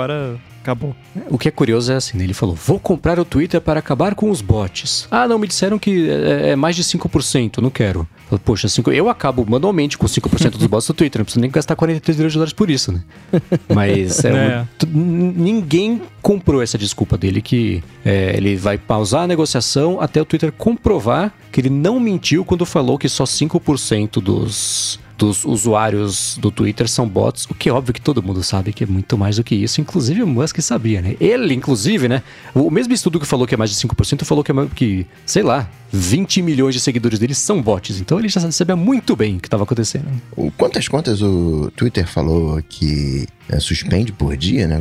acabou. O que é curioso é assim, né? ele falou: vou comprar o Twitter para acabar com os bots. Ah, não, me disseram que é, é mais de 5%, não quero. Falei, Poxa, cinco- eu acabo manualmente com 5% dos bots do Twitter, não preciso nem gastar 43 milhões de dólares por isso, né? Mas é, É. n- ninguém comprou essa desculpa dele que é, ele vai pausar a negociação até o Twitter comprovar que ele não mentiu quando falou que só 5% dos, dos usuários do Twitter são bots, o que é óbvio que todo mundo sabe que é muito mais do que isso, inclusive o Musk sabia, né? Ele, inclusive, né? O mesmo estudo que falou que é mais de 5% falou que é mais que, sei lá, 20 milhões de seguidores dele são bots. Então ele já sabia muito bem o que estava acontecendo. Quantas contas o Twitter falou que é, suspende por dia, né?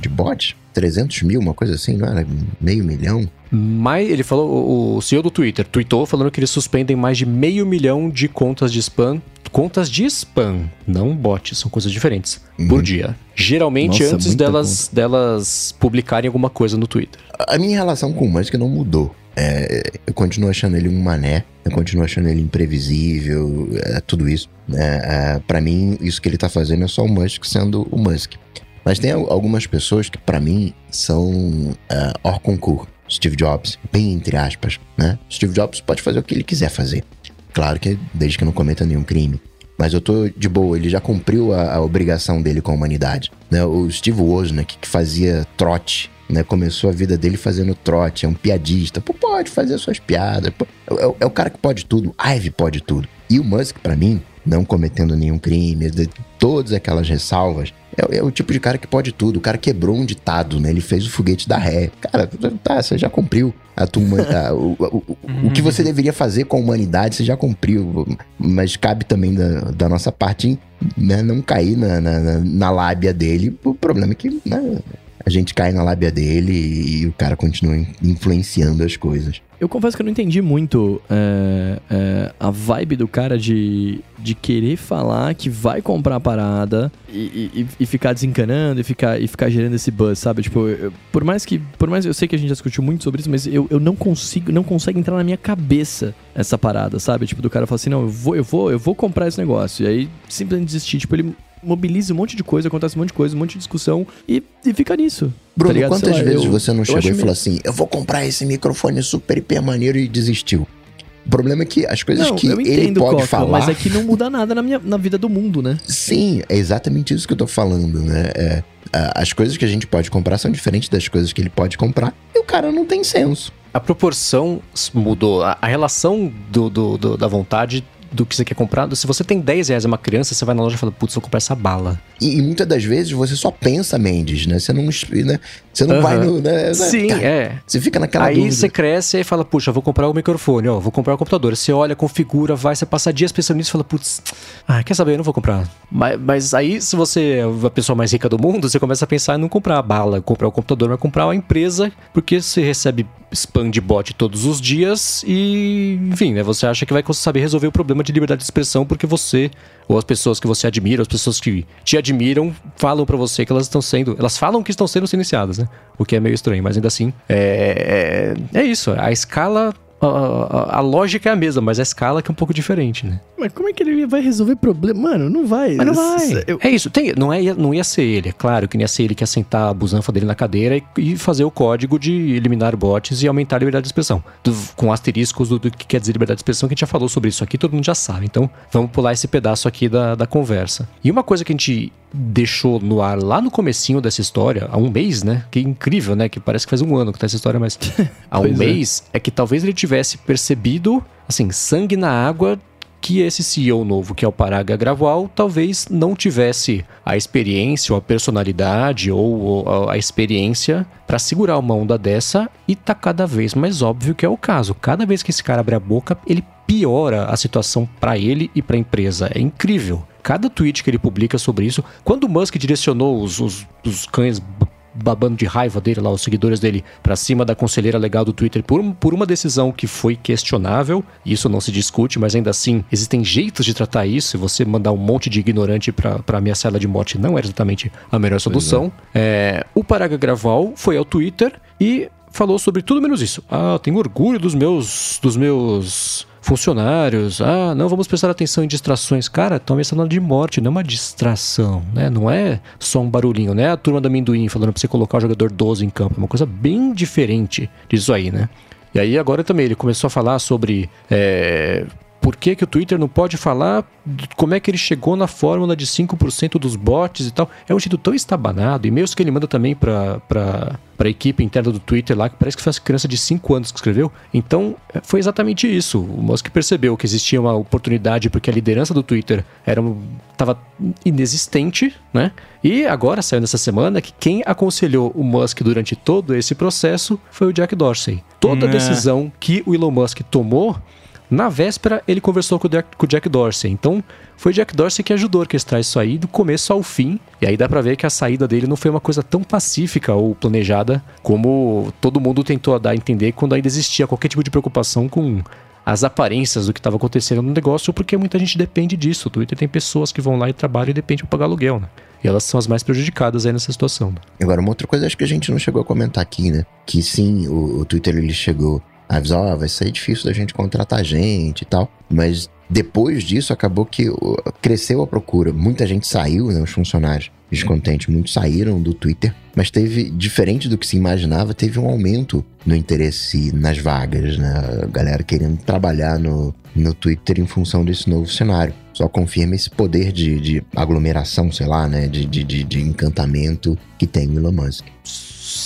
De bots? 300 mil, uma coisa assim, não era? Meio milhão? Mas ele falou, o- CEO do Twitter tweetou falando que eles suspendem mais de meio milhão de contas de spam. Contas de spam, não bots, são coisas diferentes, por dia. Geralmente Nossa, antes delas, delas publicarem alguma coisa no Twitter. A minha relação com o Musk não mudou. É, eu continuo achando ele um mané, eu continuo achando ele imprevisível, é, tudo isso. Né? É, para mim, isso que ele tá fazendo é só o Musk sendo o Musk. Mas tem al- algumas pessoas que, pra mim, são é, hors concours. Steve Jobs, bem entre aspas, né? Steve Jobs pode fazer o que ele quiser fazer. Claro que desde que não cometa nenhum crime. Mas eu tô de boa, ele já cumpriu a, a obrigação dele com a humanidade. Né? O Steve Wozniak, que fazia trote, né? Começou a vida dele fazendo trote, é um piadista. Pô, pode fazer suas piadas. pô. É, é- é o cara que pode tudo. Ive pode tudo. E o Musk, pra mim, não cometendo nenhum crime, todas aquelas ressalvas, é, é o tipo de cara que pode tudo. O cara quebrou um ditado, né? Ele fez o foguete da ré. Cara, tá, você já cumpriu a tua, a- o, o, o, o que você deveria fazer com a humanidade, você já cumpriu. Mas cabe também da, da nossa parte né, não cair na, na, na- lábia dele. O problema é que né, a gente cai na lábia dele e, e o cara continua in- influenciando as coisas. Eu confesso que eu não entendi muito é, é, a vibe do cara de, de querer falar que vai comprar a parada e, e- e ficar desencanando e ficar, e ficar gerando esse buzz, sabe? Tipo, eu- por mais que. Por mais eu sei que a gente já discutiu muito sobre isso, mas eu, eu não consigo, não consegue entrar na minha cabeça essa parada, sabe? Tipo, do cara falar assim, não, eu vou, eu vou, eu vou comprar esse negócio. E aí simplesmente desistir. Tipo, ele mobiliza um monte de coisa, acontece um monte de coisa, um monte de discussão e, e fica nisso. Bruno, tá quantas lá, vezes eu- você não chegou e meio- falou assim: eu vou comprar esse microfone super hiper maneiro e desistiu? O problema é que as coisas Não, que eu ele pode Coca, falar. mas é que não muda nada na, minha, na vida do mundo, né? Sim, é exatamente isso que eu tô falando, né? É, as coisas que a gente pode comprar são diferentes das coisas que ele pode comprar e o cara não tem senso. A proporção mudou. A, a relação do, do- do- da vontade do que você quer comprar. Se você tem 10 reais é uma criança, você vai na loja e fala, putz, vou comprar essa bala. E, e muitas das vezes você só pensa Mendes, né? Você não, né? Você não Aham. vai no. Né? Sim, Cara, é. Você fica naquela Aí dúvida. você cresce e fala, puxa, vou comprar o microfone, ó, vou comprar o computador. Você olha, configura, vai, você passa dias pensando nisso e fala, putz, ah, quer saber, eu não vou comprar. Mas, mas aí, se você é a pessoa mais rica do mundo, você começa a pensar em não comprar a bala, comprar o computador, mas comprar a empresa, porque você recebe spam de bot todos os dias e, enfim, né, você acha que vai saber resolver o problema de liberdade de expressão porque você, ou as pessoas que você admira, as pessoas que te admiram, falam pra você que elas estão sendo, elas falam que estão sendo silenciadas, né? O que é meio estranho, mas ainda assim, é, é, é isso, a escala, a, a- a lógica é a mesma, mas a escala que é um pouco diferente, né? Mas como é que ele vai resolver problema? Mano, não vai. Mas não vai. Eu- É isso. Tem, não, é, não ia ser ele, é claro que não ia ser ele que ia sentar a busanfa dele na cadeira e, e fazer o código de eliminar bots e aumentar a liberdade de expressão. Do- com asteriscos do, do que quer dizer liberdade de expressão, que a gente já falou sobre isso aqui, todo mundo já sabe. Então, vamos pular esse pedaço aqui da, da conversa. E uma coisa que a gente deixou no ar lá no comecinho dessa história, há um mês, né? Que incrível, né? Que parece que faz um ano que tá essa história, mas há um é. mês é que talvez ele tivesse percebido, assim, sangue na água que esse CEO novo, que é o Paraga Graval, talvez não tivesse a experiência ou a personalidade ou, ou a experiência para segurar uma onda dessa e tá cada vez mais óbvio que é o caso. Cada vez que esse cara abre a boca, ele piora a situação para ele e para a empresa. É incrível. Cada tweet que ele publica sobre isso, quando o Musk direcionou os, os, os cães babando de raiva dele lá, os seguidores dele, pra cima da conselheira legal do Twitter por, por uma decisão que foi questionável, isso não se discute, mas ainda assim existem jeitos de tratar isso, e você mandar um monte de ignorante pra, pra ameaçar ela de morte não era exatamente a melhor solução. É, o Paraga Graval foi ao Twitter e falou sobre tudo menos isso. Ah, tenho orgulho dos meus dos meus funcionários. Ah, não vamos prestar atenção em distrações. Cara, estão ameaçando de morte, não é uma distração, né? Não é só um barulhinho, né? A turma do amendoim falando pra você colocar o jogador 12 em campo. É uma coisa bem diferente disso aí, né? E aí agora também ele começou a falar sobre é, por que, que o Twitter não pode falar como é que ele chegou na fórmula de 5% dos bots e tal. É um jeito tão estabanado, e-mails que ele manda também para a equipe interna do Twitter lá, que parece que foi uma criança de 5 anos que escreveu. Então, é, foi exatamente isso. O Musk percebeu que existia uma oportunidade porque a liderança do Twitter era estava inexistente, né? E agora saiu nessa semana que quem aconselhou o Musk durante todo esse processo foi o Jack Dorsey. Toda É. decisão que o Elon Musk tomou na véspera, ele conversou com o, Jack, com o Jack Dorsey. Então, foi Jack Dorsey que ajudou a orquestrar isso aí do começo ao fim. E aí dá pra ver que a saída dele não foi uma coisa tão pacífica ou planejada como todo mundo tentou dar a entender quando ainda existia qualquer tipo de preocupação com as aparências do que estava acontecendo no negócio, porque muita gente depende disso. O Twitter tem pessoas que vão lá e trabalham e dependem para pagar aluguel, né? E elas são as mais prejudicadas aí nessa situação. Agora, uma outra coisa acho que a gente não chegou a comentar aqui, né? Que sim, o, o Twitter ele chegou avisar, ó, vai ser difícil da gente contratar gente e tal. Mas depois disso acabou que o- cresceu a procura. Muita gente saiu, né? Os funcionários descontentes, muitos saíram do Twitter. Mas teve, diferente do que se imaginava, teve um aumento no interesse nas vagas, né? A galera querendo trabalhar no, no Twitter em função desse novo cenário. Só confirma esse poder de, de aglomeração, sei lá, né? De, de, de, de encantamento que tem o Elon Musk.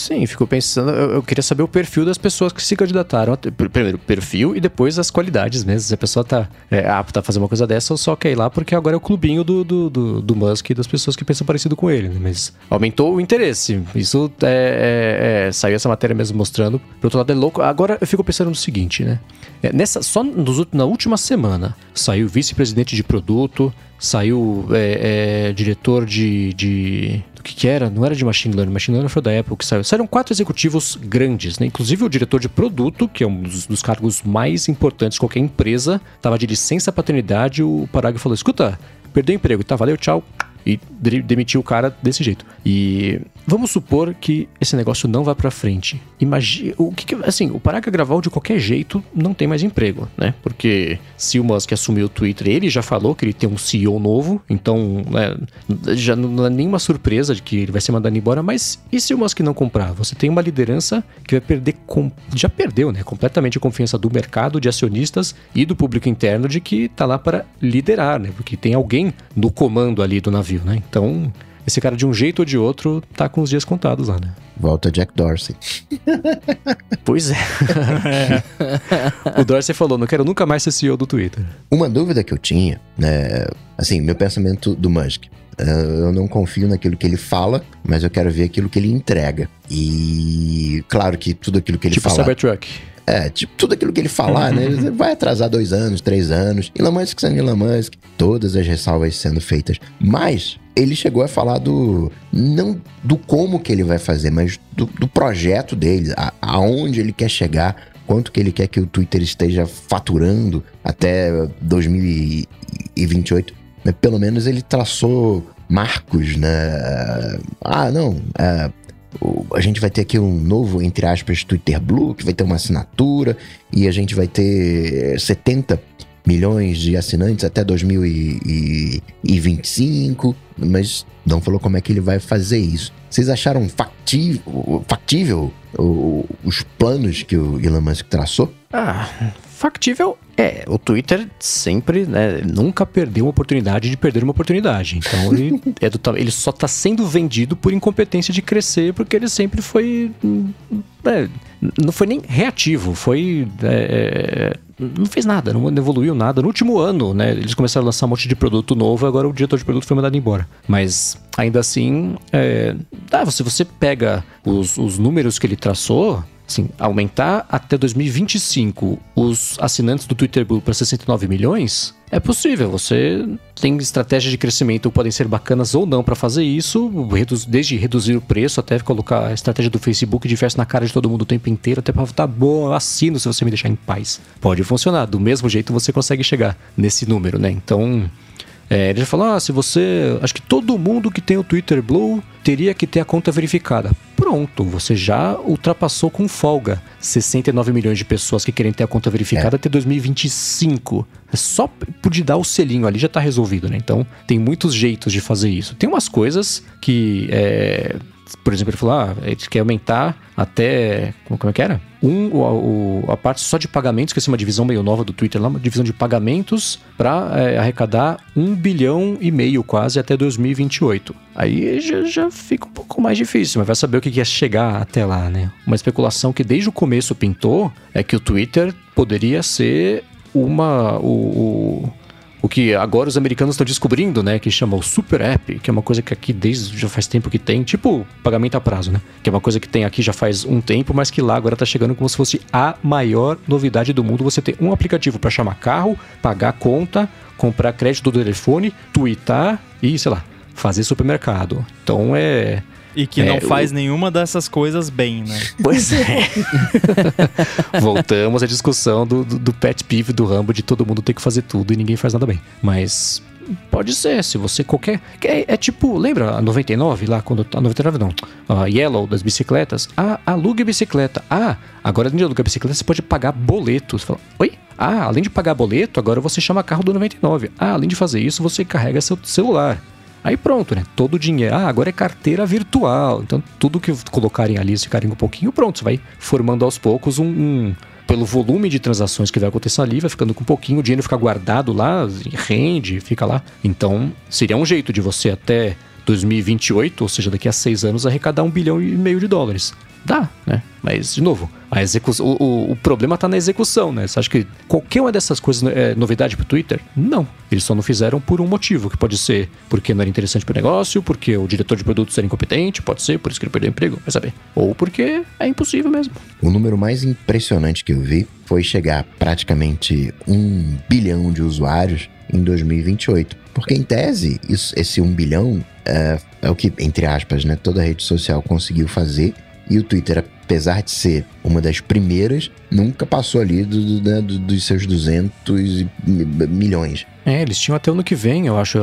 Sim, fico pensando. Eu, eu queria saber o perfil das pessoas que se candidataram. Pr- Primeiro, perfil e depois as qualidades mesmo. Se a pessoa tá é, apta a fazer uma coisa dessa ou só quer ir lá porque agora é o clubinho do, do, do, do Musk e das pessoas que pensam parecido com ele. né? Mas aumentou o interesse. Isso é, é- é- saiu essa matéria mesmo mostrando. Por outro lado, é louco. Agora eu fico pensando no seguinte, né? É, nessa, só nos na última semana saiu vice-presidente de produto, saiu é, é, diretor de, de. Que, que era? Não era de machine learning. Machine learning foi da Apple que saiu. Saíram quatro executivos grandes, né? Inclusive o diretor de produto, que é um dos, dos cargos mais importantes de qualquer empresa, tava de licença paternidade. O Parag falou: escuta, perdeu o emprego, tá? Valeu, tchau. E de- demitiu o cara desse jeito. E vamos supor que esse negócio não vá pra frente. Imagina. O que, que- assim, o Parag Graval de qualquer jeito não tem mais emprego, né? Porque se o Musk assumiu o Twitter, ele já falou que ele tem um CEO novo, então né, já não é nenhuma surpresa de que ele vai ser mandado embora. Mas e se o Musk não comprar? Você tem uma liderança que vai perder. com- já perdeu, né? Completamente a confiança do mercado, de acionistas e do público interno de que tá lá para liderar, né? Porque tem alguém no comando ali do navio, né? Então. Esse cara, de um jeito ou de outro, tá com os dias contados lá, né? Volta Jack Dorsey. Pois é. o Dorsey falou: não quero nunca mais ser CEO do Twitter. Uma dúvida que eu tinha, né? Assim, meu pensamento do Musk. eh, Eu não confio naquilo que ele fala, mas eu quero ver aquilo que ele entrega. E claro que tudo aquilo que ele tipo fala. Cybertruck. É, tipo, tudo aquilo que ele falar, né? ele Vai atrasar dois anos, três anos. Elon Musk sendo Elon Musk. Todas as ressalvas sendo feitas. Mas ele chegou a falar do. Não do como que ele vai fazer, mas do, do projeto dele. A, aonde ele quer chegar. Quanto que ele quer que o Twitter esteja faturando até 2028. Né? Pelo menos ele traçou marcos, né? Ah, não. É, a gente vai ter aqui um novo, entre aspas, Twitter Blue, que vai ter uma assinatura, e a gente vai ter 70 milhões de assinantes até 2025, mas não falou como é que ele vai fazer isso. Vocês acharam factível, factível os planos que o Elon Musk traçou? Ah, factível é. O Twitter sempre, né, nunca perdeu uma oportunidade de perder uma oportunidade. Então ele, é do ele só tá sendo vendido por incompetência de crescer, porque ele sempre foi. é, não foi nem reativo, foi. é, é, não fez nada, não evoluiu nada. No último ano, né, eles começaram a lançar um monte de produto novo, agora o diretor de produto foi mandado embora. Mas ainda assim, é, ah, se você pega os, os números que ele traçou, Assim, aumentar até 2025 os assinantes do Twitter Blue para 69 milhões é possível. Você tem estratégias de crescimento podem ser bacanas ou não para fazer isso, desde reduzir o preço até colocar a estratégia do Facebook de verso na cara de todo mundo o tempo inteiro, até para tá bom, eu assino se você me deixar em paz. Pode funcionar. Do mesmo jeito você consegue chegar nesse número, né? Então, é, ele já falou: ah, se você. Acho que todo mundo que tem o Twitter Blue teria que ter a conta verificada. pronto, você já ultrapassou com folga 69 milhões de pessoas que querem ter a conta verificada até 2025. É só por dar o selinho ali já tá resolvido, né? Então tem muitos jeitos de fazer isso. Tem umas coisas que é, por exemplo, ele falou: ah, a gente quer aumentar até. Como, como é que era? Um, o, a parte só de pagamentos, que é uma divisão meio nova do Twitter lá, uma divisão de pagamentos para arrecadar um bilhão e meio quase até 2028. Aí já, já fica um pouco mais difícil, mas vai saber o que é chegar até lá, né? Uma especulação que desde o começo pintou é que o Twitter poderia ser uma. o- o o que agora os americanos estão descobrindo, né? Que chama o Super App, que é uma coisa que aqui desde já faz tempo que tem, tipo pagamento a prazo, né? Que é uma coisa que tem aqui já faz um tempo, mas que lá agora tá chegando como se fosse a maior novidade do mundo. Você ter um aplicativo para chamar carro, pagar conta, comprar crédito do telefone, twittar e, sei lá, fazer supermercado. Então é. E que É, não o- faz nenhuma dessas coisas bem, né? Pois é. Voltamos à discussão do, do, do pet peeve do Rambo de todo mundo ter que fazer tudo e ninguém faz nada bem. Mas pode ser, se você qualquer. que É, é tipo, lembra a 99 lá, quando. A 99 não. A Yellow das bicicletas. Ah, alugue bicicleta. Ah, agora além de alugar bicicleta, você pode pagar boleto. Você fala, oi? Ah, além de pagar boleto, agora você chama carro do 99. Ah, além de fazer isso, você carrega seu celular. Aí pronto, né? Todo o dinheiro. Ah, agora é carteira virtual. Então, tudo que colocarem ali, se ficarem um pouquinho, pronto. Você vai formando aos poucos um. um- pelo volume de transações que vai acontecer ali, vai ficando com um pouquinho, o dinheiro fica guardado lá, rende, fica lá. Então, seria um jeito de você até 2028, ou seja, daqui a seis anos, arrecadar um bilhão e meio de dólares. Dá, né? Mas, de novo, a execução, o, o, o problema tá na execução, né? Você acha que qualquer uma dessas coisas é novidade pro Twitter? Não. Eles só não fizeram por um motivo, que pode ser porque não era interessante pro negócio, porque o diretor de produtos era incompetente, pode ser, por isso que ele perdeu o emprego, vai saber. Ou porque é impossível mesmo. O número mais impressionante que eu vi foi chegar a praticamente um bilhão de usuários em 2028. Porque, em tese, isso- esse um bilhão é, é o que, entre aspas, né, toda rede social conseguiu fazer. E o Twitter, apesar de ser uma das primeiras, nunca passou ali do- do- né, do- dos seus 200 e mi- milhões. É, eles tinham até o ano que vem, eu acho,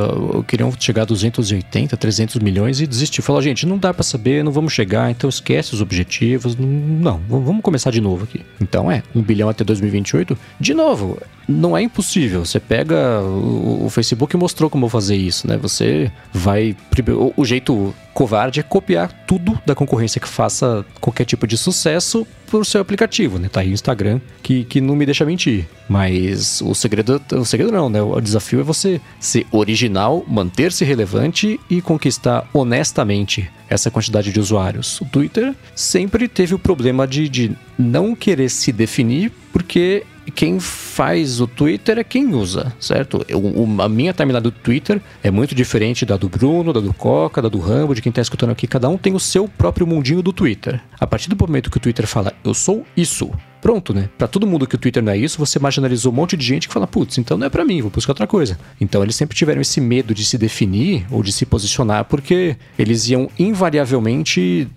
queriam chegar a 280, 300 milhões e desistiu. Falou, gente, não dá pra saber, não vamos chegar, então esquece os objetivos, não, vamos começar de novo aqui. Então é, um bilhão até 2028, de novo, não é impossível. Você pega, o, o Facebook mostrou como fazer isso, né? Você vai, o, o jeito covarde é copiar tudo da concorrência que faça qualquer tipo de sucesso pro seu aplicativo, né? Tá aí o Instagram que, que não me deixa mentir. Mas o segredo, o segredo não, né? O desafio é você ser original, manter-se relevante e conquistar honestamente essa quantidade de usuários. O Twitter sempre teve o problema de, de não querer se definir porque quem faz o Twitter é quem usa, certo? Eu- o- a minha timeline do Twitter é muito diferente da do Bruno, da do Coca, da do Rambo, de quem tá escutando aqui. Cada um tem o seu próprio mundinho do Twitter. A partir do momento que o Twitter fala, eu sou isso, pronto, né? Pra todo mundo que o Twitter não é isso, você marginalizou um monte de gente que fala, putz, então não é pra mim, vou buscar outra coisa. Então eles sempre tiveram esse medo de se definir ou de se posicionar, porque eles iam invariavelmente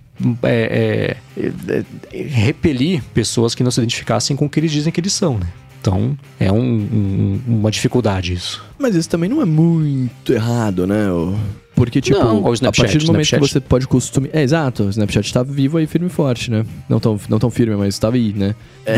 é, é, é, repelir pessoas que não se identificassem com o que eles dizem que eles são, né? Então, é um- um- uma dificuldade isso. Mas isso também não é muito errado, né? ô? Porque, tipo, Não, o a Snapchat, partir do momento Snapchat. que você pode costumar. É, exato, o Snapchat tá vivo aí firme e forte, né? Não tão, não tão firme, mas tava aí, né? É.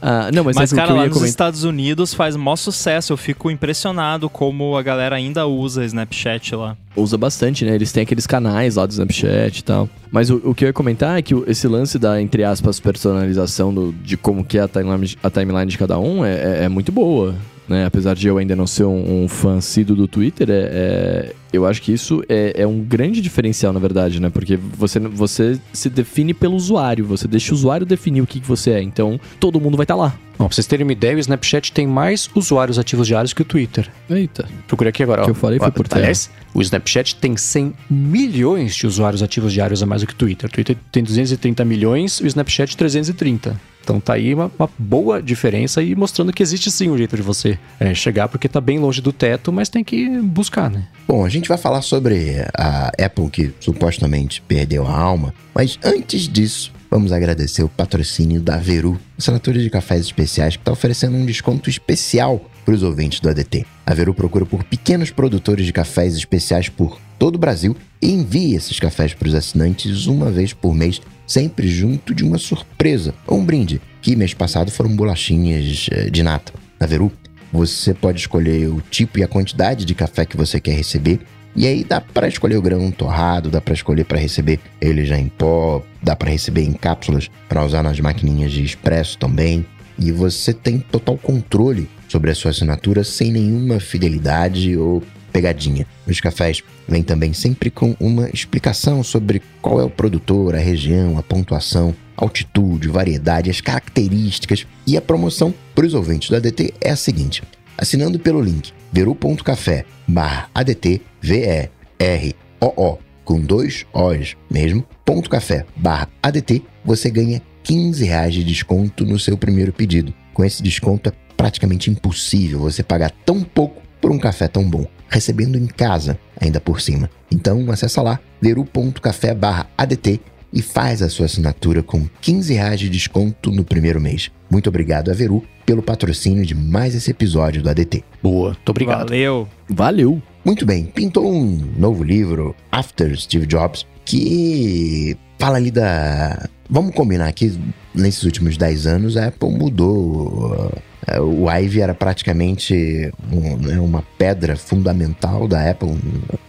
Ah, não, mas, Mas, cara, lá nos comentar? Estados Unidos faz maior sucesso. Eu fico impressionado como a galera ainda usa Snapchat lá. Usa bastante, né? Eles têm aqueles canais lá do Snapchat e tal. Mas o, o que eu ia comentar é que o- esse lance da, entre aspas, personalização do- de como que é a timeline, a timeline de cada um é, é- é muito boa. Né? Apesar de eu ainda não ser um, um fã assíduo do Twitter, é, é- eu acho que isso é, é um grande diferencial, na verdade, né? Porque você, você se define pelo usuário, você deixa o usuário definir o que, que você é. Então, todo mundo vai estar lá. Bom, pra vocês terem uma ideia, o Snapchat tem mais usuários ativos diários que o Twitter. Eita. Procurei aqui agora. O ó. que eu falei foi Ó, por terra. Aliás, o Snapchat tem 100 milhões de usuários ativos diários a mais do que o Twitter. O Twitter tem 230 milhões, o Snapchat 330. Então tá aí uma, uma boa diferença e mostrando que existe sim um jeito de você é, chegar, porque tá bem longe do teto, mas tem que buscar, né? Bom, a gente vai falar sobre a Apple que supostamente perdeu a alma, mas antes disso, vamos agradecer o patrocínio da Veru, assinatura de cafés especiais, que está oferecendo um desconto especial para os ouvintes do ADT. A Veru procura por pequenos produtores de cafés especiais por todo o Brasil e envia esses cafés para os assinantes uma vez por mês, sempre junto de uma surpresa ou um brinde, que mês passado foram bolachinhas eh, de nata. Na Veru, você pode escolher o tipo e a quantidade de café que você quer receber. E aí dá para escolher o grão torrado, dá para escolher para receber ele já em pó, dá para receber em cápsulas para usar nas maquininhas de expresso também. E você tem total controle sobre a sua assinatura sem nenhuma fidelidade ou pegadinha. Os cafés vêm também sempre com uma explicação sobre qual é o produtor, a região, a pontuação, altitude, variedade, as características. E a promoção para os ouvintes do ADT é a seguinte: assinando pelo link veru.café barra ADT, V-E-R-O-O, com dois O's mesmo, ponto café barra ADT, você ganha 15 reais de desconto no seu primeiro pedido. Com esse desconto é praticamente impossível você pagar tão pouco por um café tão bom, recebendo em casa ainda por cima. Então acessa lá veru.café ADT e faz a sua assinatura com 15 reais de desconto no primeiro mês. Muito obrigado a Veru pelo patrocínio de mais esse episódio do ADT. Boa, muito obrigado. Valeu. Valeu! Muito bem, pintou um novo livro, After Steve Jobs, que fala ali da. Vamos combinar que nesses últimos 10 anos a Apple mudou. Uh, O Ivy era praticamente um, né, uma pedra fundamental da Apple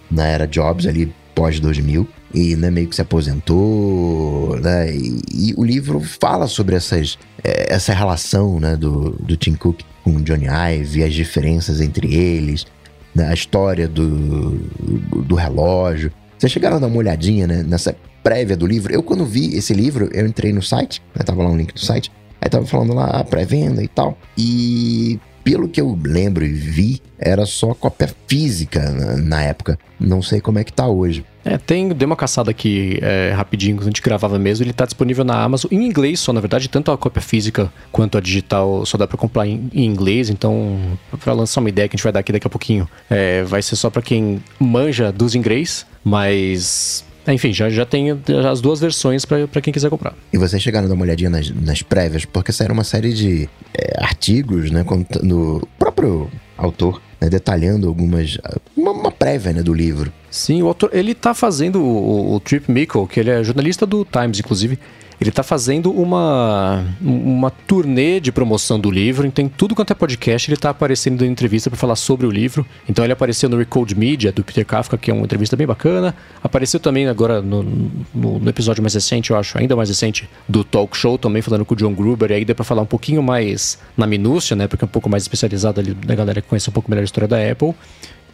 na era Jobs, ali pós 2000, e né, meio que se aposentou. Né, e, e o livro fala sobre essas, eh, essa relação né, do, do Tim Cook com Johnny Ive, as diferenças entre eles, né, a história do, do relógio. Vocês chegaram a dar uma olhadinha né, nessa prévia do livro? Eu, quando vi esse livro, eu entrei no site, né, tava lá um link do site, aí tava falando lá a pré-venda e tal. E pelo que eu lembro e vi, era só cópia física na, na época. Não sei como é que tá hoje. É, tem, dei uma caçada aqui é, rapidinho, quando a gente gravava mesmo, ele tá disponível na Amazon em inglês só, na verdade, tanto a cópia física quanto a digital só dá pra comprar em, em inglês, então, pra lançar uma ideia que a gente vai dar aqui daqui a pouquinho, é, vai ser só pra quem manja dos inglês, mas... Enfim, já, já tem as duas versões pra quem quiser comprar. E vocês chegaram a dar uma olhadinha nas, nas prévias, porque saíram uma série de é, artigos, né, contando o próprio autor, né, detalhando algumas. Uma, uma prévia né, do livro. Sim, o autor, ele tá fazendo o, o, o Trip Mickle, que ele é jornalista do Times, inclusive. Ele tá fazendo uma, uma turnê de promoção do livro, então em tudo quanto é podcast ele tá aparecendo em entrevista para falar sobre o livro. Então ele apareceu no Recode Media, do Peter Kafka, que é uma entrevista bem bacana. Apareceu também agora no, no, no episódio mais recente, eu acho, ainda mais recente, do Talk Show, também falando com o John Gruber, e aí deu pra falar um pouquinho mais na minúcia, né, porque é um pouco mais especializado ali da galera que conhece um pouco melhor a história da Apple.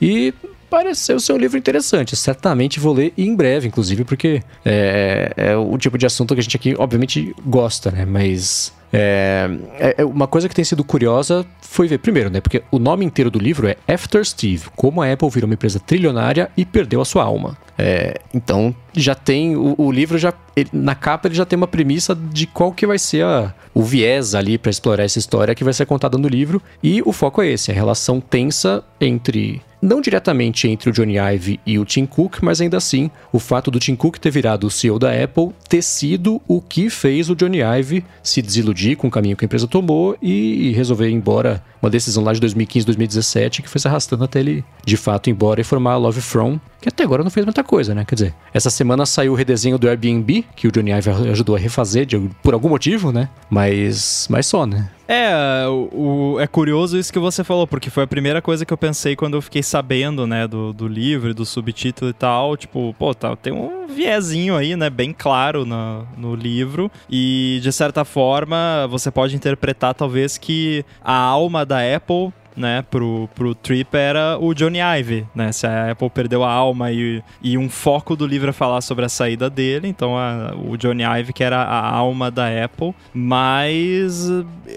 E pareceu ser um livro interessante. Certamente vou ler em breve, inclusive, porque é, é o tipo de assunto que a gente aqui, obviamente, gosta, né? Mas. É, é, uma coisa que tem sido curiosa foi ver, primeiro, né? Porque o nome inteiro do livro é After Steve: Como a Apple virou uma empresa trilionária e perdeu a sua alma. É, então, já tem. O, o livro já. ele- na capa ele já tem uma premissa de qual que vai ser a- o viés ali para explorar essa história que vai ser contada no livro. E o foco é esse: a relação tensa entre. Não diretamente entre o Johnny Ive e o Tim Cook, mas ainda assim, o fato do Tim Cook ter virado o CEO da Apple ter sido o que fez o Johnny Ive se desiludir com o caminho que a empresa tomou e, resolver ir embora. Uma decisão lá de 2015, 2017, que foi se arrastando até ele, de fato, ir embora e formar a Love From, que até agora não fez muita coisa, né? Quer dizer, essa semana saiu o redesenho do Airbnb, que o Johnny Ive ajudou a refazer de- por algum motivo, né? Mas, mas só, né? É, o, é curioso isso que você falou, porque foi a primeira coisa que eu pensei quando eu fiquei sabendo, né, do, do livro, do subtítulo e tal. Tipo, pô, tá, tem um viezinho aí, né, bem claro na, no livro. E, de certa forma, você pode interpretar, talvez, que a alma da Apple né, pro, pro Trip era o Johnny Ive, né? Se a Apple perdeu a alma e, e um foco do livro é falar sobre a saída dele, então a- o Johnny Ive que era a alma da Apple, mas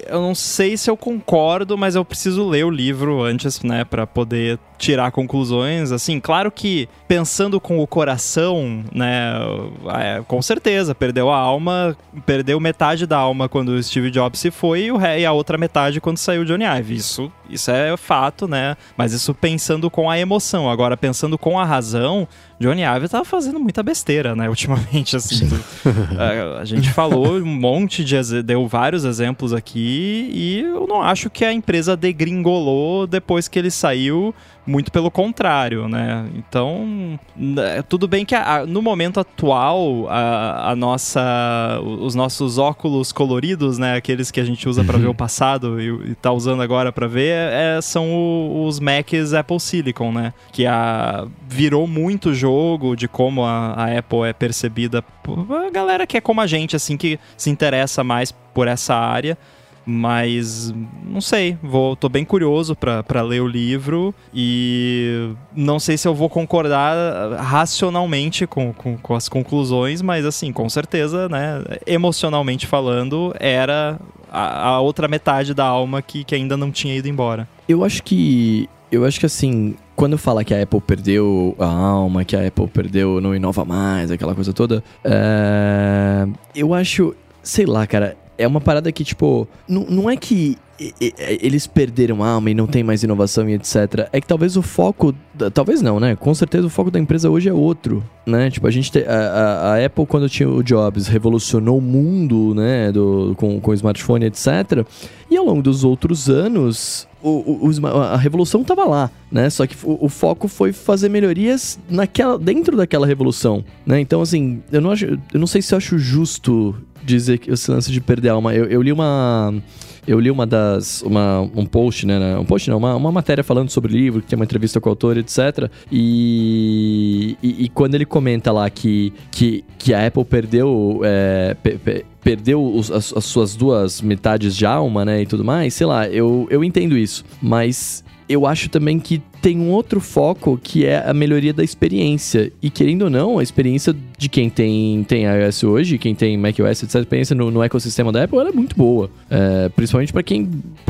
eu não sei se eu concordo, mas eu preciso ler o livro antes, né, para poder tirar conclusões. Assim, claro que pensando com o coração, né, é, com certeza perdeu a alma, perdeu metade da alma quando o Steve Jobs se foi e, o e a outra metade quando saiu o Johnny Ive. Isso Isso é fato, né? Mas isso pensando com a emoção. Agora, pensando com a razão, Johnny Ive tava fazendo muita besteira, né? Ultimamente, assim. A, a, gente falou um monte de. deu vários exemplos aqui e eu não acho que a empresa degringolou depois que ele saiu. Muito pelo contrário, né? Então, né, tudo bem que a, no momento atual, a, a, nossa, os nossos óculos coloridos, né? Aqueles que a gente usa para ver o uhum. passado e, e tá usando agora para ver, é, são o, os Macs Apple Silicon, né? Que a, virou muito jogo de como a, a Apple é percebida por a galera que é como a gente, assim, que se interessa mais por essa área. Mas não sei, vou, tô bem curioso para ler o livro e não sei se eu vou concordar racionalmente com, com, com, as conclusões, mas assim, com certeza, né, emocionalmente falando, era a, a outra metade da alma que, que ainda não tinha ido embora. Eu acho que. Eu acho que assim, quando fala que a Apple perdeu a alma, que a Apple perdeu, não inova mais, aquela coisa toda, é... eu acho, sei lá, cara, é uma parada que, tipo, não, é que eles perderam a alma e não tem mais inovação e etc. É que talvez o foco. Talvez não, né? Com certeza o foco da empresa hoje é outro, né? Tipo, a gente. Te, a, a, Apple, quando tinha o Jobs, revolucionou o mundo, né? Do, com, com o smartphone, etc. E ao longo dos outros anos, o, o, a revolução estava lá, né? Só que o, o, foco foi fazer melhorias naquela, dentro daquela revolução, né? Então, assim, eu não, acho, eu não sei se eu acho justo dizer que esse lance de perder a alma. Eu, eu li uma eu li uma das. Uma, um post, né? Um post não, uma, uma matéria falando sobre o livro, que tem uma entrevista com o autor, etc. E, e, e quando ele comenta lá que, que, que a Apple perdeu. É, pe, pe, perdeu os, as, as, suas duas metades de alma, né, e tudo mais, sei lá, eu, eu entendo isso. Mas eu acho também que tem um outro foco que é a melhoria da experiência. E querendo ou não, a experiência de quem tem, tem iOS hoje, quem tem macOS, etc., a experiência no, no ecossistema da Apple é muito boa. É, principalmente para quem,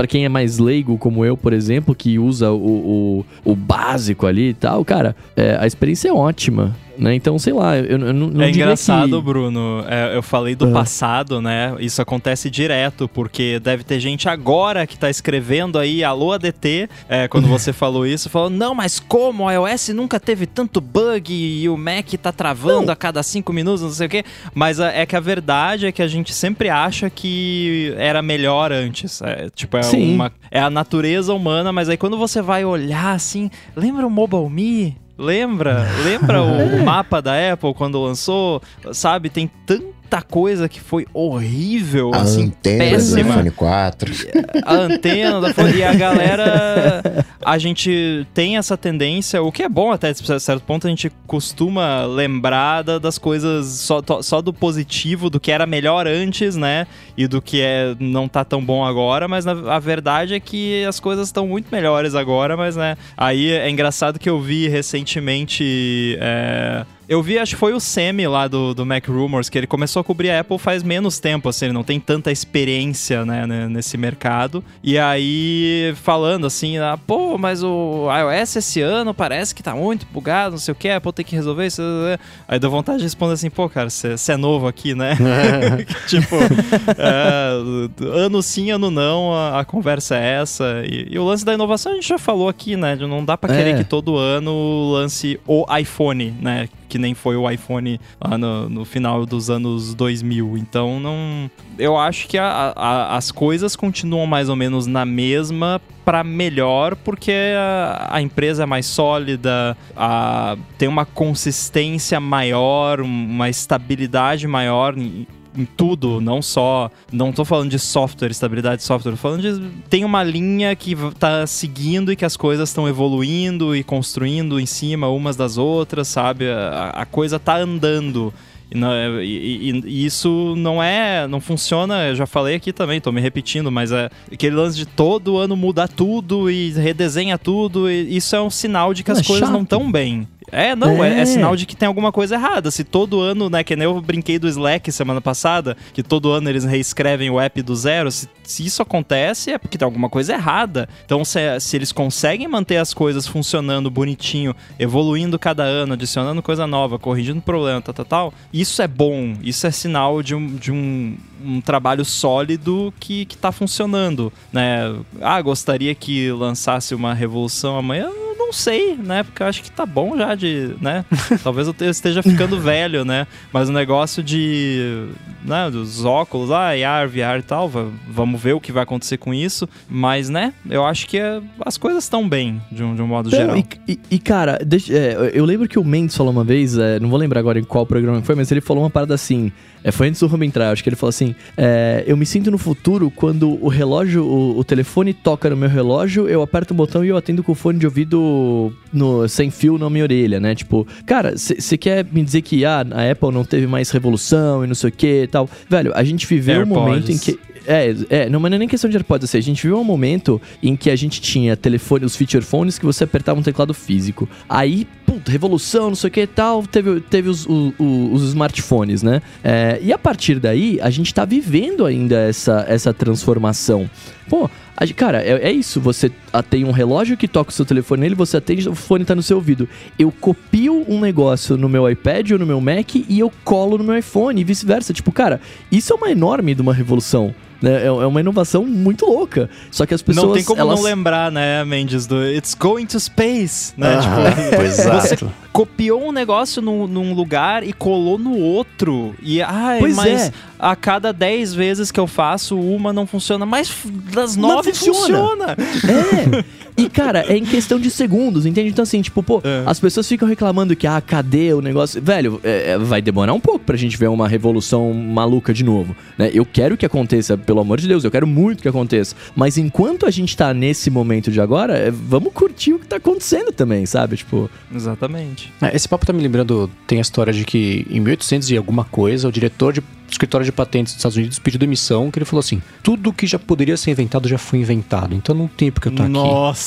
quem é mais leigo, como eu, por exemplo, que usa o, o, o básico ali e tal. Cara, é, a experiência é ótima. Né? Então, sei lá, eu, eu não, não É engraçado, que... Bruno. É, eu falei do uhum. passado, né? Isso acontece direto, porque deve ter gente agora que tá escrevendo aí, alô ADT, é, quando você falou isso, falou, não, mas como? O iOS nunca teve tanto bug e o Mac tá travando não. a cada cinco minutos, não sei o quê. Mas a, é que a verdade é que a gente sempre acha que era melhor antes. É, tipo, é, uma, é a natureza humana, mas aí quando você vai olhar assim, lembra o Mobile Me? Lembra? Lembra o mapa da Apple quando lançou? Sabe, tem tanto tanta coisa que foi horrível, a assim, antena péssima. do iPhone 4. A antena da iPhone. E a galera, a gente tem essa tendência, o que é bom até de certo ponto, a gente costuma lembrar das coisas só, só do positivo, do que era melhor antes, né? E do que é, não tá tão bom agora, mas na, a verdade é que as coisas estão muito melhores agora, mas né? Aí é engraçado que eu vi recentemente. É, eu vi, acho que foi o Semi lá do, do Mac Rumors, que ele começou a cobrir a Apple faz menos tempo, assim, ele não tem tanta experiência, né, nesse mercado. E aí, falando assim, ah, pô, mas o iOS esse ano parece que tá muito bugado, não sei o que, a Apple tem que resolver isso. Aí deu vontade de responder assim, pô, cara, você é novo aqui, né? tipo, é, ano sim, ano não, a, a conversa é essa. E, e, o lance da inovação a gente já falou aqui, né? Não dá pra querer é. que todo ano lance o iPhone, né? Que nem foi o iPhone lá no, no final dos anos 2000. Então, não. Eu acho que a, a, as coisas continuam mais ou menos na mesma para melhor, porque a, a, empresa é mais sólida, tem uma consistência maior, uma estabilidade maior em tudo, não só. Não tô falando de software, estabilidade de software, tô falando de. Tem uma linha que tá seguindo e que as coisas estão evoluindo e construindo em cima umas das outras, sabe? A, a coisa tá andando. E, não, e, e, e, isso não é. Não funciona, eu já falei aqui também, tô me repetindo, mas é aquele lance de todo ano mudar tudo e redesenha tudo. isso é um sinal de que as é coisas chato. não estão bem. É, não, é. É, É. sinal de que tem alguma coisa errada. Se todo ano, né, que nem eu brinquei do Slack semana passada, que todo ano eles reescrevem o app do zero, se, se isso acontece é porque tem alguma coisa errada. Então, se, se eles conseguem manter as coisas funcionando bonitinho, evoluindo cada ano, adicionando coisa nova, corrigindo problema, tal, tal, tal, isso é bom. Isso é sinal de um, de um, um trabalho sólido que, que tá funcionando, né? Ah, gostaria que lançasse uma revolução amanhã? Sei, né? Porque eu acho que tá bom já de, né? Talvez eu te- esteja ficando velho, né? Mas o negócio de, né, dos óculos, ah, AR, VR e tal, va- vamos ver o que vai acontecer com isso. Mas, né, eu acho que é- as coisas estão bem, de um, de um modo Não, geral. e, e- e, cara, deixa- é, eu lembro que o Mendes falou uma vez, é, não vou lembrar agora em qual programa foi, mas ele falou uma parada assim. é, foi antes do Rubem entrar, acho que ele falou assim: é, Eu me sinto no futuro quando o relógio, o, o telefone toca no meu relógio, eu aperto o botão e eu atendo com o fone de ouvido no, sem fio na minha orelha, né? Tipo, cara, você quer me dizer que ah, a Apple não teve mais revolução e não sei o que e tal? Velho, a gente viveu um AirPods. momento em que. É, é, não, mas não é nem questão de AirPods, assim, a gente viu um momento em que a gente tinha telefone, os feature phones que você apertava um teclado físico. Aí, puta, revolução, não sei o que e tal, teve, teve os, o- o- os smartphones, né? É, e a partir daí, a gente tá vivendo ainda essa, essa transformação. Pô, a cara, é, é isso, você tem um relógio que toca o seu telefone nele, você atende, o fone tá no seu ouvido. Eu copio um negócio no meu iPad ou no meu Mac e eu colo no meu iPhone e vice-versa. Tipo, cara, isso é uma enorme de uma revolução. Né? É, é uma inovação muito louca. Só que as pessoas. não tem como elas... não lembrar, né, Mendes, do It's Going to Space, né? Ah, tipo, exato. copiou um negócio num, num lugar e colou no outro. E, ai, Pois mas é. a cada 10 vezes que eu faço, uma não funciona. Mas das 9 funciona. funciona. É. E, cara, é em questão de segundos, entende? Então, assim, tipo, pô, É. as pessoas ficam reclamando que, ah, cadê o negócio? Velho, é, é, vai demorar um pouco pra gente ver uma revolução maluca de novo, né? Eu quero que aconteça, pelo amor de Deus, eu quero muito que aconteça. Mas enquanto a gente tá nesse momento de agora, é, vamos curtir o que tá acontecendo também, sabe? Tipo, Exatamente. É, Esse papo tá me lembrando, tem a história de que em 1800 e alguma coisa, o diretor de escritório de patentes dos Estados Unidos pediu demissão, que ele falou assim, tudo que já poderia ser inventado já foi inventado, então não tem porque eu tô aqui. Nossa.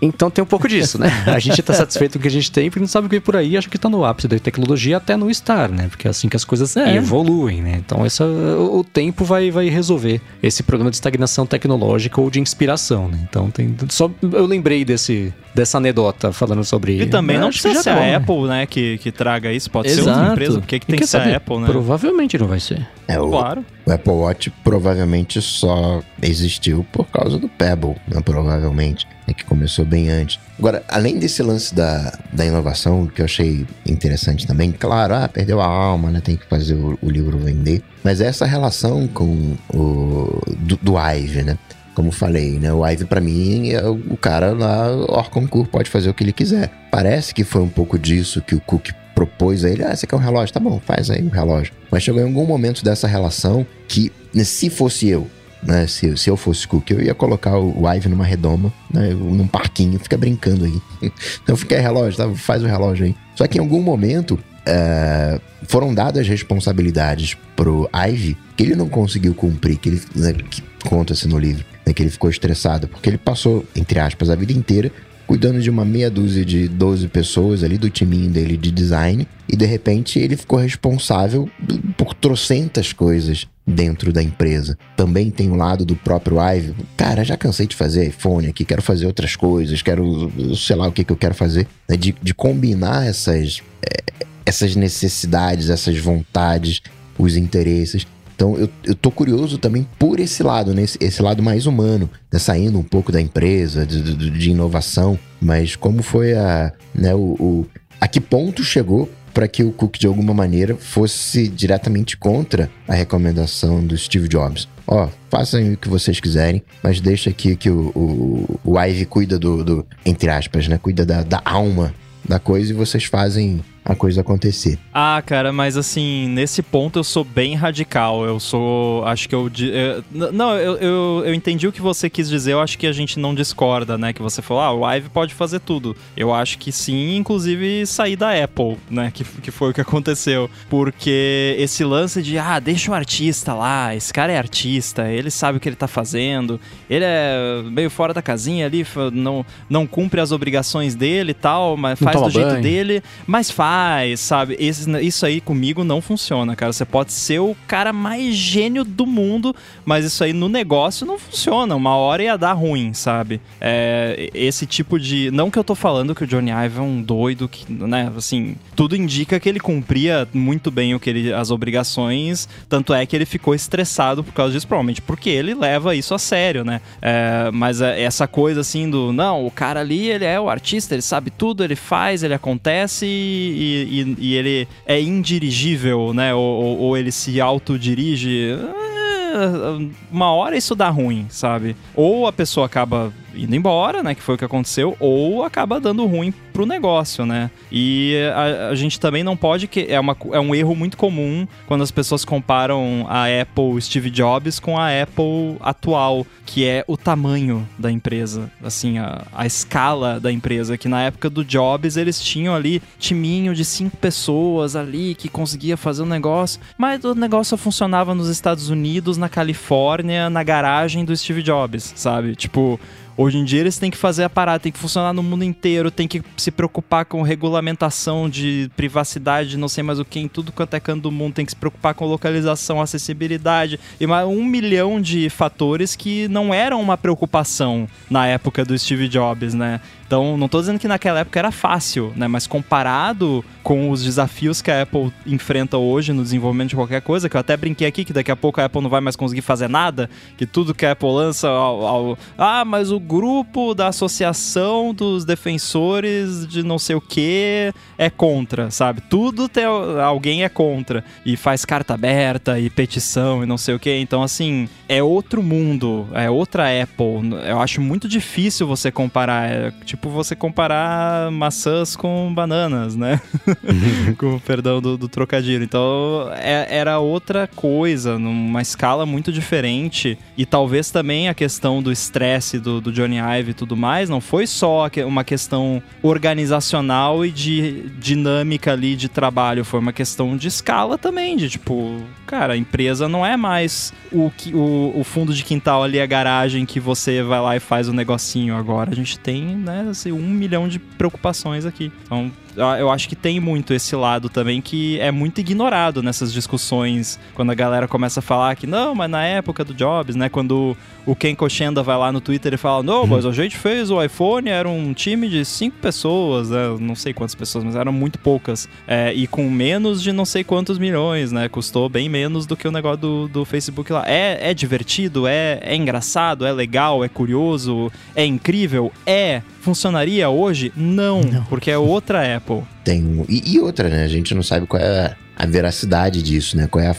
Então tem um pouco disso, né? A gente tá satisfeito com o que a gente tem, porque não sabe o que por aí, acha que tá no ápice da tecnologia até não estar, né? Porque é assim que as coisas É. evoluem, né? Então essa, o, tempo vai, vai resolver esse problema de estagnação tecnológica ou de inspiração, né? Então tem só eu lembrei desse dessa anedota falando sobre E também não Acho que precisa ser bom, a né? Apple, né, que, que traga isso. Pode ser Exato. outra empresa. Por que, que tem que ser saber? a Apple, né? Provavelmente não vai ser. É, o, Claro. o Apple Watch provavelmente só existiu por causa do Pebble, né? provavelmente, né? que começou bem antes. Agora, além desse lance da, da inovação, que eu achei interessante também, claro, ah, perdeu a alma, né? tem que fazer o, o livro vender, mas essa relação com o do, do Ive, né? Como falei, né? O Ive, pra mim, é o cara lá, Orconcourt, pode fazer o que ele quiser. Parece que foi um pouco disso que o Cook propôs a ele. Ah, você quer um relógio? Tá bom, faz aí o relógio. Mas chegou em algum momento dessa relação que, né, se fosse eu, né? Se, se eu fosse Cook, eu ia colocar o Ive numa redoma, né? Num parquinho, fica brincando aí. então fica aí relógio, tá? faz o relógio aí. Só que em algum momento é, foram dadas responsabilidades pro Ive que ele não conseguiu cumprir, que ele né, que conta-se no livro, né, que ele ficou estressado, porque ele passou, entre aspas, a vida inteira cuidando de uma meia dúzia de 12 pessoas ali do timinho dele de design, e de repente ele ficou responsável por trocentas coisas dentro da empresa. Também tem o lado do próprio Ive. Cara, já cansei de fazer iPhone aqui, quero fazer outras coisas, quero, sei lá o que, que eu quero fazer, né, de, de combinar essas, eh, essas necessidades, essas vontades, os interesses. Então eu, eu tô curioso também por esse lado, né? Esse, esse lado mais humano, né? saindo um pouco da empresa, de, de, de inovação, mas como foi a, né, o, o- a que ponto chegou para que o Cook de alguma maneira fosse diretamente contra a recomendação do Steve Jobs. Ó, façam o que vocês quiserem, mas deixa aqui que o, o, o Ive cuida do, do, entre aspas, né? Cuida da, da alma da coisa e vocês fazem a coisa acontecer. Ah, cara, mas assim, nesse ponto eu sou bem radical. Eu sou. Acho que eu. eu não, eu, eu, eu, entendi o que você quis dizer. Eu acho que a gente não discorda, né? Que você falou, ah, o Ive pode fazer tudo. Eu acho que sim, inclusive sair da Apple, né? Que, que foi o que aconteceu. Porque esse lance de, ah, deixa o artista lá, esse cara é artista, ele sabe o que ele tá fazendo, ele é meio fora da casinha ali, não, não cumpre as obrigações dele e tal, mas faz do jeito dele, mas faz, sabe? Esse, isso aí comigo não funciona, cara. Você pode ser o cara mais gênio do mundo, mas isso aí no negócio não funciona. Uma hora ia dar ruim, sabe? É, esse tipo de. Não que eu tô falando que o Johnny Ive é um doido, que, né? Assim, tudo indica que ele cumpria muito bem o que ele, as obrigações, tanto é que ele ficou estressado por causa disso, provavelmente porque ele leva isso a sério, né? É, mas é, essa coisa assim do, não, o cara ali, ele é o artista, ele sabe tudo, ele faz, ele acontece e, e, e ele é indirigível, né? Ou, ou ele se autodirige. É, uma hora isso dá ruim, sabe? Ou a pessoa acaba indo embora, né? Que foi o que aconteceu, ou acaba dando ruim pro negócio, né? E a, a, gente também não pode que é, uma, é um erro muito comum quando as pessoas comparam a Apple Steve Jobs com a Apple atual, que é o tamanho da empresa, assim, a, a escala da empresa, que na época do Jobs eles tinham ali timinho de cinco pessoas ali que conseguia fazer o um negócio, mas o negócio funcionava nos Estados Unidos, na Califórnia, na garagem do Steve Jobs, sabe? Tipo, Hoje em dia eles têm que fazer a parada, tem que funcionar no mundo inteiro, tem que se preocupar com regulamentação de privacidade, não sei mais o que, em tudo quanto é canto do mundo, tem que se preocupar com localização, acessibilidade e mais um milhão de fatores que não eram uma preocupação na época do Steve Jobs, né? Então, não estou dizendo que naquela época era fácil, né? Mas comparado com os desafios que a Apple enfrenta hoje no desenvolvimento de qualquer coisa, que eu até brinquei aqui que daqui a pouco a Apple não vai mais conseguir fazer nada, que tudo que a Apple lança ao, ao ah, mas o grupo da associação dos defensores de não sei o que é contra, sabe? Tudo tem alguém é contra e faz carta aberta e petição e não sei o que. Então, assim, é outro mundo, é outra Apple. Eu acho muito difícil você comparar, é, tipo você comparar maçãs com bananas, né? com perdão do, do trocadilho. Então é, era outra coisa, numa escala muito diferente. E talvez também a questão do estresse do, do Johnny Ive e tudo mais não foi só uma questão organizacional e de dinâmica ali de trabalho, foi uma questão de escala também, de tipo, cara, a empresa não é mais o, o, o fundo de quintal ali, a garagem que você vai lá e faz o negocinho agora. A gente tem, né, assim, um milhão de preocupações aqui. Então, eu acho que tem muito esse lado também que é muito ignorado nessas discussões, quando a galera começa a falar que não, mas na época do Jobs, né, quando o Ken Koshenda vai lá no Twitter e fala, não, uhum. mas a gente fez o iPhone, era um time de cinco pessoas, né, não sei quantas pessoas, mas eram muito poucas, é, e com menos de não sei quantos milhões, né, custou bem menos do que o negócio do, do Facebook lá. É, é divertido, é, é engraçado, é legal, é curioso, é incrível, é funcionaria hoje? Não, não. porque é outra Apple. Tem e, e, outra, né? A gente não sabe qual é a veracidade disso, né? Qual é a.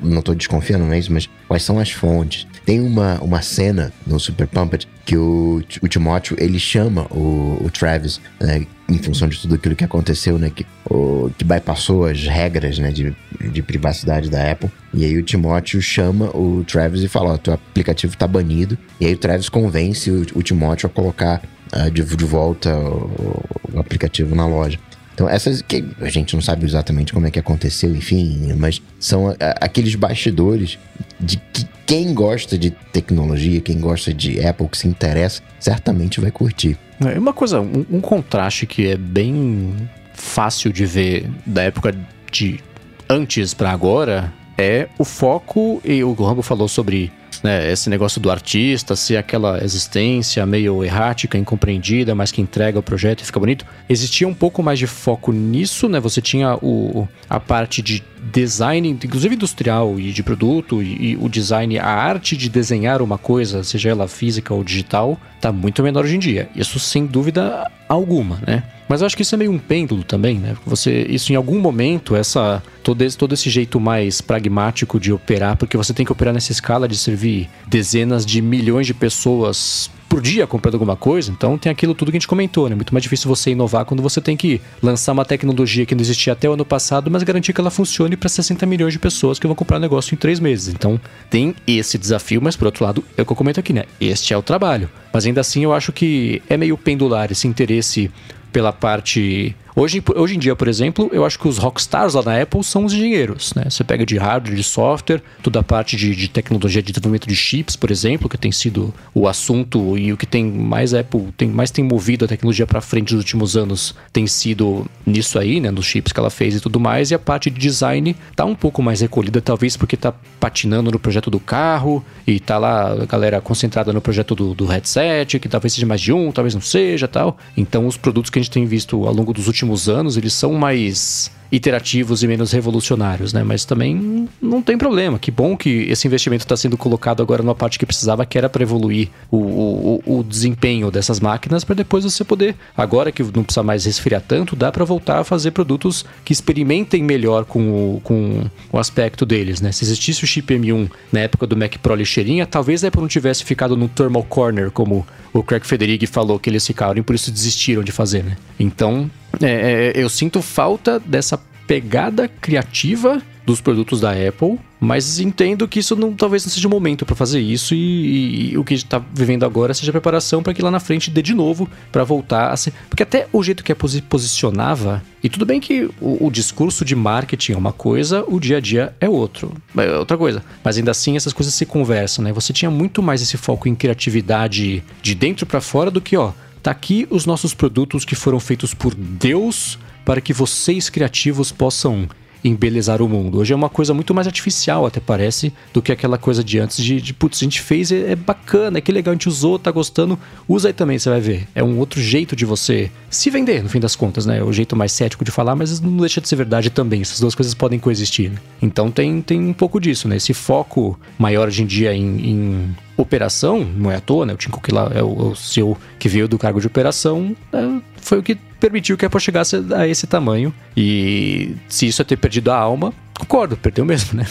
Não tô desconfiando, não é isso, mas quais são as fontes? Tem uma, uma cena no Super Pumped que o, o Timóteo ele chama o, o Travis, né, em função de tudo aquilo que aconteceu, né, que, o, que bypassou as regras né, de, de privacidade da Apple. E aí o Timóteo chama o Travis e fala: Ó, teu aplicativo tá banido. E aí o Travis convence o, o Timóteo a colocar uh, de, de volta o, o aplicativo na loja. Então, essas que a gente não sabe exatamente como é que aconteceu, enfim, mas são a, aqueles bastidores de que quem gosta de tecnologia, quem gosta de Apple, que se interessa, certamente vai curtir. É uma coisa, um, um contraste que é bem fácil de ver da época de antes para agora é o foco, e o Rambo falou sobre né, esse negócio do artista, ser aquela existência meio errática, incompreendida, mas que entrega o projeto e fica bonito. Existia um pouco mais de foco nisso, né? Você tinha o, a parte de design, inclusive industrial e de produto, e, e, o design, a arte de desenhar uma coisa, seja ela física ou digital, tá muito menor hoje em dia. Isso sem dúvida alguma, né? Mas eu acho que isso é meio um pêndulo também, né? Você, isso em algum momento, essa todo esse, todo esse jeito mais pragmático de operar, porque você tem que operar nessa escala de servir dezenas de milhões de pessoas por dia comprando alguma coisa, então tem aquilo tudo que a gente comentou, né? Muito mais difícil você inovar quando você tem que lançar uma tecnologia que não existia até o ano passado, mas garantir que ela funcione para 60 milhões de pessoas que vão comprar o negócio em três meses. Então tem esse desafio, mas por outro lado, é o que eu comento aqui, né? Este é o trabalho. Mas ainda assim eu acho que é meio pendular esse interesse pela parte Hoje, hoje em dia, por exemplo, eu acho que os rockstars lá na Apple são os engenheiros, né? Você pega de hardware, de software, toda a parte de, de tecnologia de desenvolvimento de chips, por exemplo, que tem sido o assunto e o que tem mais Apple, tem mais tem movido a tecnologia para frente nos últimos anos, tem sido nisso aí, né, nos chips que ela fez e tudo mais, e a parte de design tá um pouco mais recolhida, talvez porque tá patinando no projeto do carro e tá lá a galera concentrada no projeto do, do headset, que talvez seja mais de um, talvez não seja, tal. Então, os produtos que a gente tem visto ao longo dos últimos últimos anos, eles são mais iterativos e menos revolucionários, né? Mas também não tem problema. Que bom que esse investimento está sendo colocado agora numa parte que precisava, que era para evoluir o, o, o, desempenho dessas máquinas, para depois você poder, agora que não precisa mais resfriar tanto, dá para voltar a fazer produtos que experimentem melhor com o, com o aspecto deles, né? Se existisse o chip M1 na época do Mac Pro lixeirinha, talvez a Apple não tivesse ficado no thermal corner, como o Craig Federighi falou que eles ficaram, e por isso desistiram de fazer, né? Então, é, é, eu sinto falta dessa pegada criativa dos produtos da Apple, mas entendo que isso não, talvez não seja o momento para fazer isso e, e, e, o que está vivendo agora seja a preparação para que lá na frente dê de novo para voltar a ser. Porque até o jeito que a Apple posicionava, e tudo bem que o, o, discurso de marketing é uma coisa, o dia a dia é outro, é outra coisa. Mas ainda assim essas coisas se conversam, né? Você tinha muito mais esse foco em criatividade de dentro para fora do que, ó, tá aqui os nossos produtos que foram feitos por Deus para que vocês criativos possam embelezar o mundo. Hoje é uma coisa muito mais artificial, até parece, do que aquela coisa de antes de, de putz, a gente fez, é, é, bacana, é que legal, a gente usou, tá gostando, usa aí também, você vai ver. É um outro jeito de você se vender, no fim das contas, né? É o jeito mais cético de falar, mas não deixa de ser verdade também. Essas duas coisas podem coexistir. Né? Então tem, tem um pouco disso, né? Esse foco maior hoje em dia em, em operação, não é à toa, né? O Tim Cook lá é o, o CEO que veio do cargo de operação, é, foi o que permitiu que a Apple chegasse a esse tamanho. E se isso é ter perdido a alma, concordo, perdeu mesmo, né?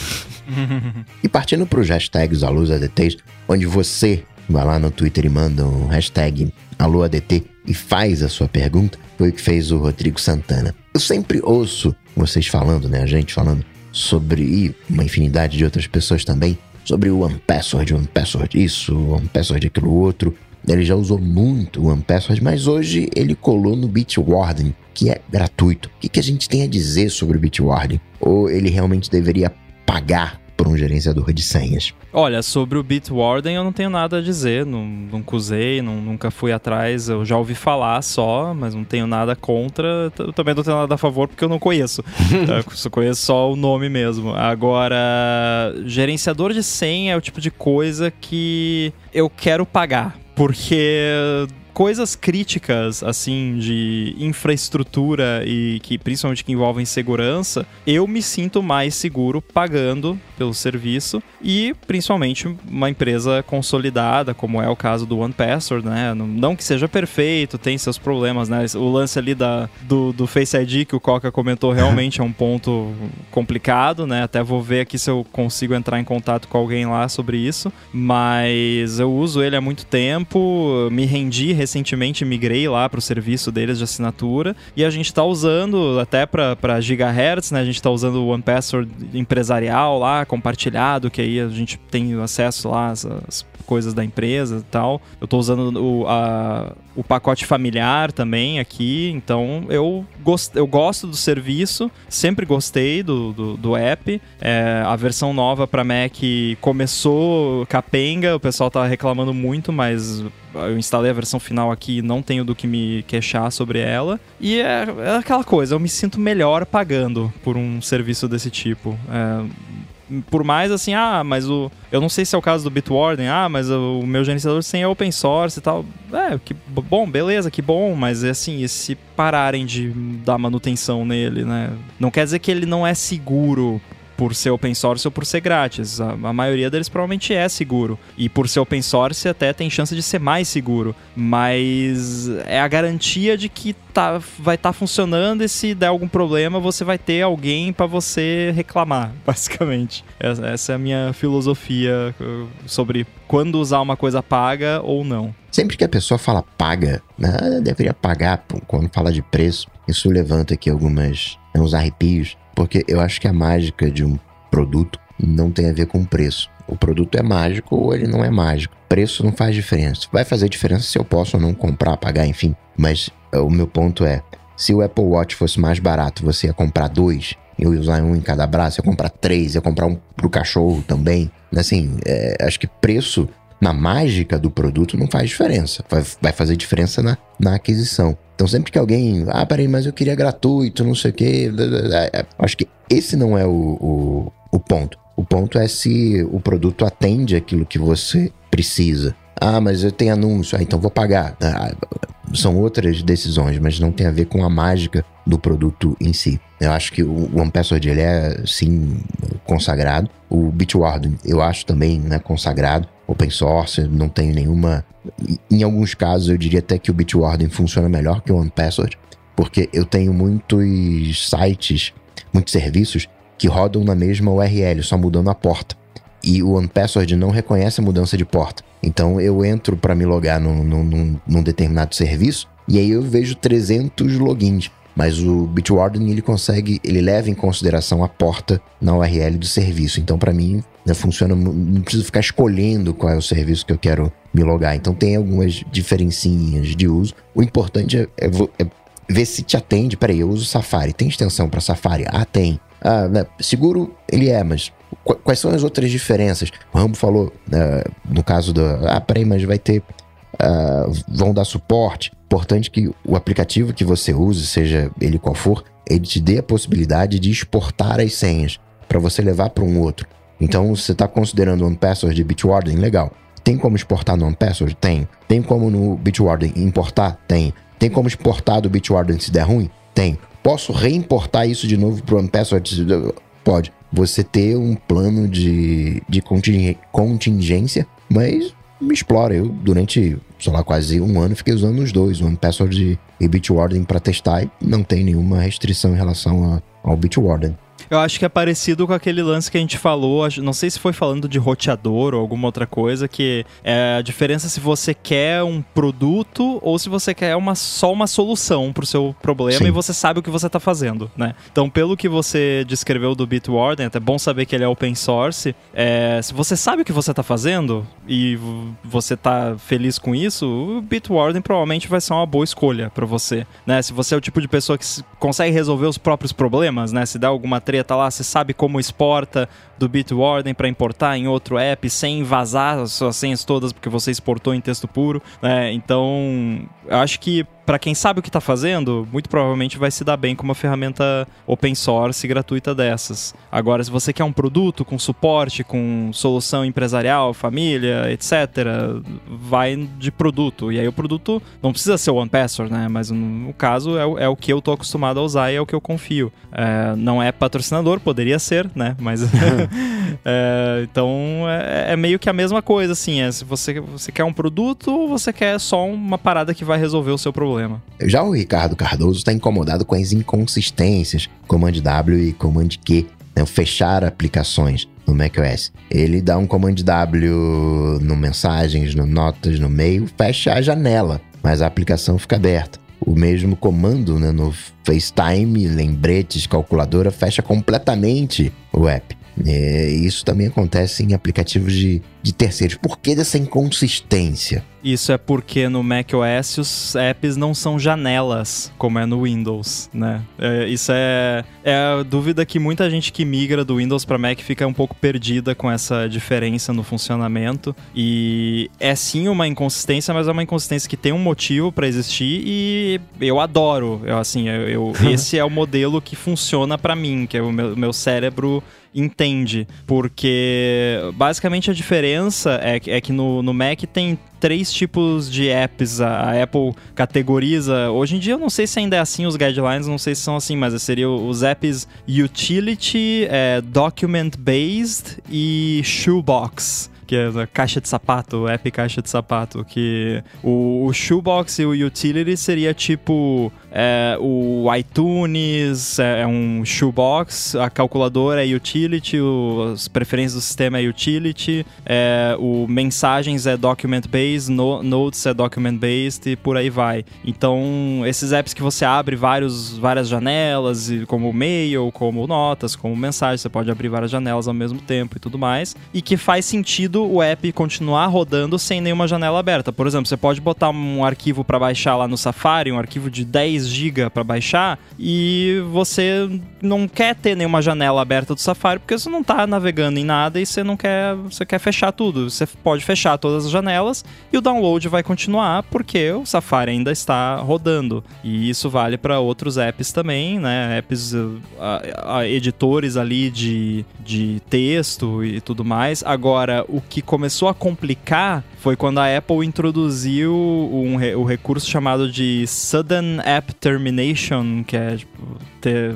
e partindo para os hashtags AluADT, onde você vai lá no Twitter e manda um hashtag AluADT e faz a sua pergunta, foi o que fez o Rodrigo Santana. Eu sempre ouço vocês falando, né? A gente falando sobre e uma infinidade de outras pessoas também sobre o One Password, One Password isso, One Password aquilo outro. Ele já usou muito o One Password, mas hoje ele colou no Bitwarden, que é gratuito. O que, que a gente tem a dizer sobre o Bitwarden? Ou ele realmente deveria pagar por um gerenciador de senhas? Olha, sobre o Bitwarden eu não tenho nada a dizer, não, nunca usei, não, nunca fui atrás, eu já ouvi falar só, mas não tenho nada contra, eu também não tenho nada a favor porque eu não conheço, eu só conheço só o nome mesmo. Agora, gerenciador de senha é o tipo de coisa que eu quero pagar, porque coisas críticas, assim, de infraestrutura e que principalmente que envolvem segurança, eu me sinto mais seguro pagando pelo serviço e principalmente uma empresa consolidada, como é o caso do One Password, né? Não que seja perfeito, tem seus problemas, né? O lance ali da, do, do Face ID que o Coca comentou realmente é um ponto complicado, né? Até vou ver aqui se eu consigo entrar em contato com alguém lá sobre isso, mas eu uso ele há muito tempo, me rendi recentemente migrei lá para o serviço deles de assinatura e a gente está usando até para gigahertz, né? A gente está usando o One Password empresarial lá, compartilhado, que aí a gente tem acesso lá às, às coisas da empresa e tal. Eu estou usando o, a, o pacote familiar também aqui, então eu, gost, eu gosto do serviço, sempre gostei do, do, do app. É, a versão nova para Mac começou capenga, o pessoal tá reclamando muito, mas eu instalei a versão final aqui não tenho do que me queixar sobre ela. E é, é aquela coisa, eu me sinto melhor pagando por um serviço desse tipo. É, por mais assim, ah, mas o. Eu não sei se é o caso do Bitwarden, ah, mas o meu gerenciador sem é open source e tal. É, que bom, beleza, que bom, mas é assim, se pararem de dar manutenção nele, né? Não quer dizer que ele não é seguro por ser open source ou por ser grátis. A, a, maioria deles provavelmente é seguro. E por ser open source até tem chance de ser mais seguro. Mas é a garantia de que tá, vai estar tá funcionando e se der algum problema você vai ter alguém para você reclamar, basicamente. Essa, essa é a minha filosofia uh, sobre quando usar uma coisa paga ou não. Sempre que a pessoa fala paga, né, deveria pagar quando fala de preço. Isso levanta aqui algumas né, uns arrepios, porque eu acho que a mágica de um produto não tem a ver com preço. O produto é mágico ou ele não é mágico. Preço não faz diferença. Vai fazer diferença se eu posso ou não comprar, pagar, enfim. Mas é, o meu ponto é: se o Apple Watch fosse mais barato, você ia comprar dois, eu ia usar um em cada braço, ia comprar três, ia comprar um pro cachorro também. Assim, é, acho que preço na mágica do produto não faz diferença. Vai, vai fazer diferença na, na aquisição. Então, sempre que alguém, ah, peraí, mas eu queria gratuito, não sei o quê. É, acho que esse não é o, o, o ponto. O ponto é se o produto atende aquilo que você precisa. Ah, mas eu tenho anúncio, ah, então vou pagar. Ah, são outras decisões, mas não tem a ver com a mágica do produto em si. Eu acho que o OnePassword ele é sim consagrado. O Bitwarden eu acho também né, consagrado. Open source, não tenho nenhuma. Em alguns casos eu diria até que o Bitwarden funciona melhor que o OnePassword, porque eu tenho muitos sites, muitos serviços que rodam na mesma URL, só mudando a porta. E o OnePassword não reconhece a mudança de porta. Então eu entro para me logar num, num, num, determinado serviço e aí eu vejo 300 logins. Mas o Bitwarden ele consegue, ele leva em consideração a porta na URL do serviço. Então para mim né, funciona, não preciso ficar escolhendo qual é o serviço que eu quero me logar. Então tem algumas diferencinhas de uso. O importante é, é, é ver se te atende. Peraí, eu uso Safari. Tem extensão para Safari? Ah, tem. Ah, né, seguro ele é, mas quais são as outras diferenças? O Rambo falou, uh, no caso do. Ah, peraí, mas vai ter. Uh, vão dar suporte. Importante que o aplicativo que você use, seja ele qual for, ele te dê a possibilidade de exportar as senhas para você levar para um outro. Então, você está considerando o OnePassword de Bitwarden, legal. Tem como exportar no OnePassword? Tem. Tem como no Bitwarden importar? Tem. Tem como exportar do Bitwarden se der ruim? Tem. Posso reimportar isso de novo para o OnePassword? Pode você ter um plano de, de contingência, mas explora. Eu, durante, sei lá, quase um ano, fiquei usando os dois, o OnePassword e Bitwarden para testar e não tem nenhuma restrição em relação a, ao Bitwarden. Eu acho que é parecido com aquele lance que a gente falou, não sei se foi falando de roteador ou alguma outra coisa, que é a diferença se você quer um produto ou se você quer uma, só uma solução para o seu problema Sim. e você sabe o que você está fazendo, né? Então, pelo que você descreveu do Bitwarden, é até bom saber que ele é open source, é, se você sabe o que você está fazendo e você está feliz com isso, o Bitwarden provavelmente vai ser uma boa escolha para você, né? Se você é o tipo de pessoa que consegue resolver os próprios problemas, né? Se dá alguma treta tá lá, você sabe como exporta do Bitwarden para importar em outro app sem vazar as suas senhas todas porque você exportou em texto puro. Né? Então, eu acho que para quem sabe o que está fazendo, muito provavelmente vai se dar bem com uma ferramenta open source gratuita dessas. Agora, se você quer um produto com suporte, com solução empresarial, família, etc., vai de produto. E aí o produto não precisa ser o OnePassword, né? Mas no caso é, é o que eu tô acostumado a usar e é o que eu confio. É, não é patrocinador, poderia ser, né? Mas é, então é, é, meio que a mesma coisa, assim. É, se você, você quer um produto ou você quer só uma parada que vai resolver o seu problema. Já o Ricardo Cardoso está incomodado com as inconsistências Command W e Command Q, né, fechar aplicações no macOS. Ele dá um Command W no mensagens, no notas, no meio, fecha a janela, mas a aplicação fica aberta. O mesmo comando né, no FaceTime, lembretes, calculadora, fecha completamente o app. É, isso também acontece em aplicativos de, de terceiros. Por que dessa inconsistência? Isso é porque no macOS os apps não são janelas, como é no Windows, né? É, isso é, é a dúvida que muita gente que migra do Windows para Mac fica um pouco perdida com essa diferença no funcionamento. E é sim uma inconsistência, mas é uma inconsistência que tem um motivo para existir e eu adoro. Eu, assim, eu, eu esse é o modelo que funciona para mim, que é o meu, meu cérebro entende, porque basicamente a diferença é, que- é que no, no Mac tem três tipos de apps. A, Apple categoriza. Hoje em dia eu não sei se ainda é assim os guidelines, não sei se são assim, mas seria os apps Utility, é, Document Based e Shoebox que é a caixa de sapato, app caixa de sapato, que o, o Shoebox e o Utility seria tipo é, o iTunes é, é um Shoebox, a calculadora é Utility, o, as preferências do sistema é Utility, é, o Mensagens é Document Based, no, Notes é Document Based e por aí vai. Então, esses apps que você abre vários, várias janelas, como Mail, como Notas, como Mensagens, você pode abrir várias janelas ao mesmo tempo e tudo mais, e que faz sentido o app continuar rodando sem nenhuma janela aberta. Por exemplo, você pode botar um arquivo para baixar lá no Safari, um arquivo de 10 GB para baixar, e você não quer ter nenhuma janela aberta do Safari porque você não tá navegando em nada e você não quer, você quer fechar tudo. Você pode fechar todas as janelas e o download vai continuar porque o Safari ainda está rodando. E isso vale para outros apps também, né? Apps, uh, editores ali de, de texto e tudo mais. Agora, o que começou a complicar foi quando a Apple introduziu um re- o recurso chamado de Sudden App Termination, que é tipo, ter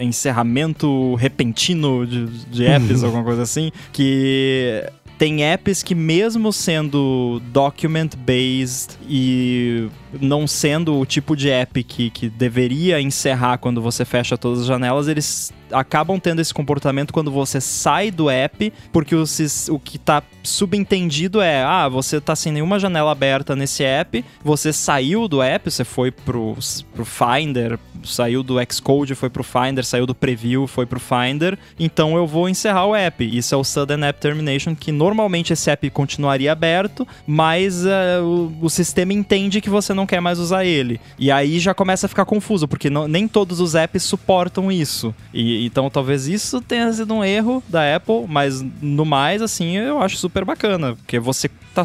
encerramento repentino de, de apps, alguma coisa assim, que tem apps que mesmo sendo document based e não sendo o tipo de app que, que deveria encerrar quando você fecha todas as janelas, eles acabam tendo esse comportamento quando você sai do app, porque o, o que tá subentendido é, ah, você tá sem nenhuma janela aberta nesse app, você saiu do app, você foi pro, pro Finder, saiu do Xcode, foi pro Finder, saiu do Preview, foi pro Finder, então eu vou encerrar o app. Isso é o Sudden App Termination, que normalmente esse app continuaria aberto, mas eh, o, o sistema entende que você não quer mais usar ele. E aí já começa a ficar confuso, porque não- nem todos os apps suportam isso. E, então talvez isso tenha sido um erro da Apple, mas no mais, assim, eu acho super bacana, porque você tá,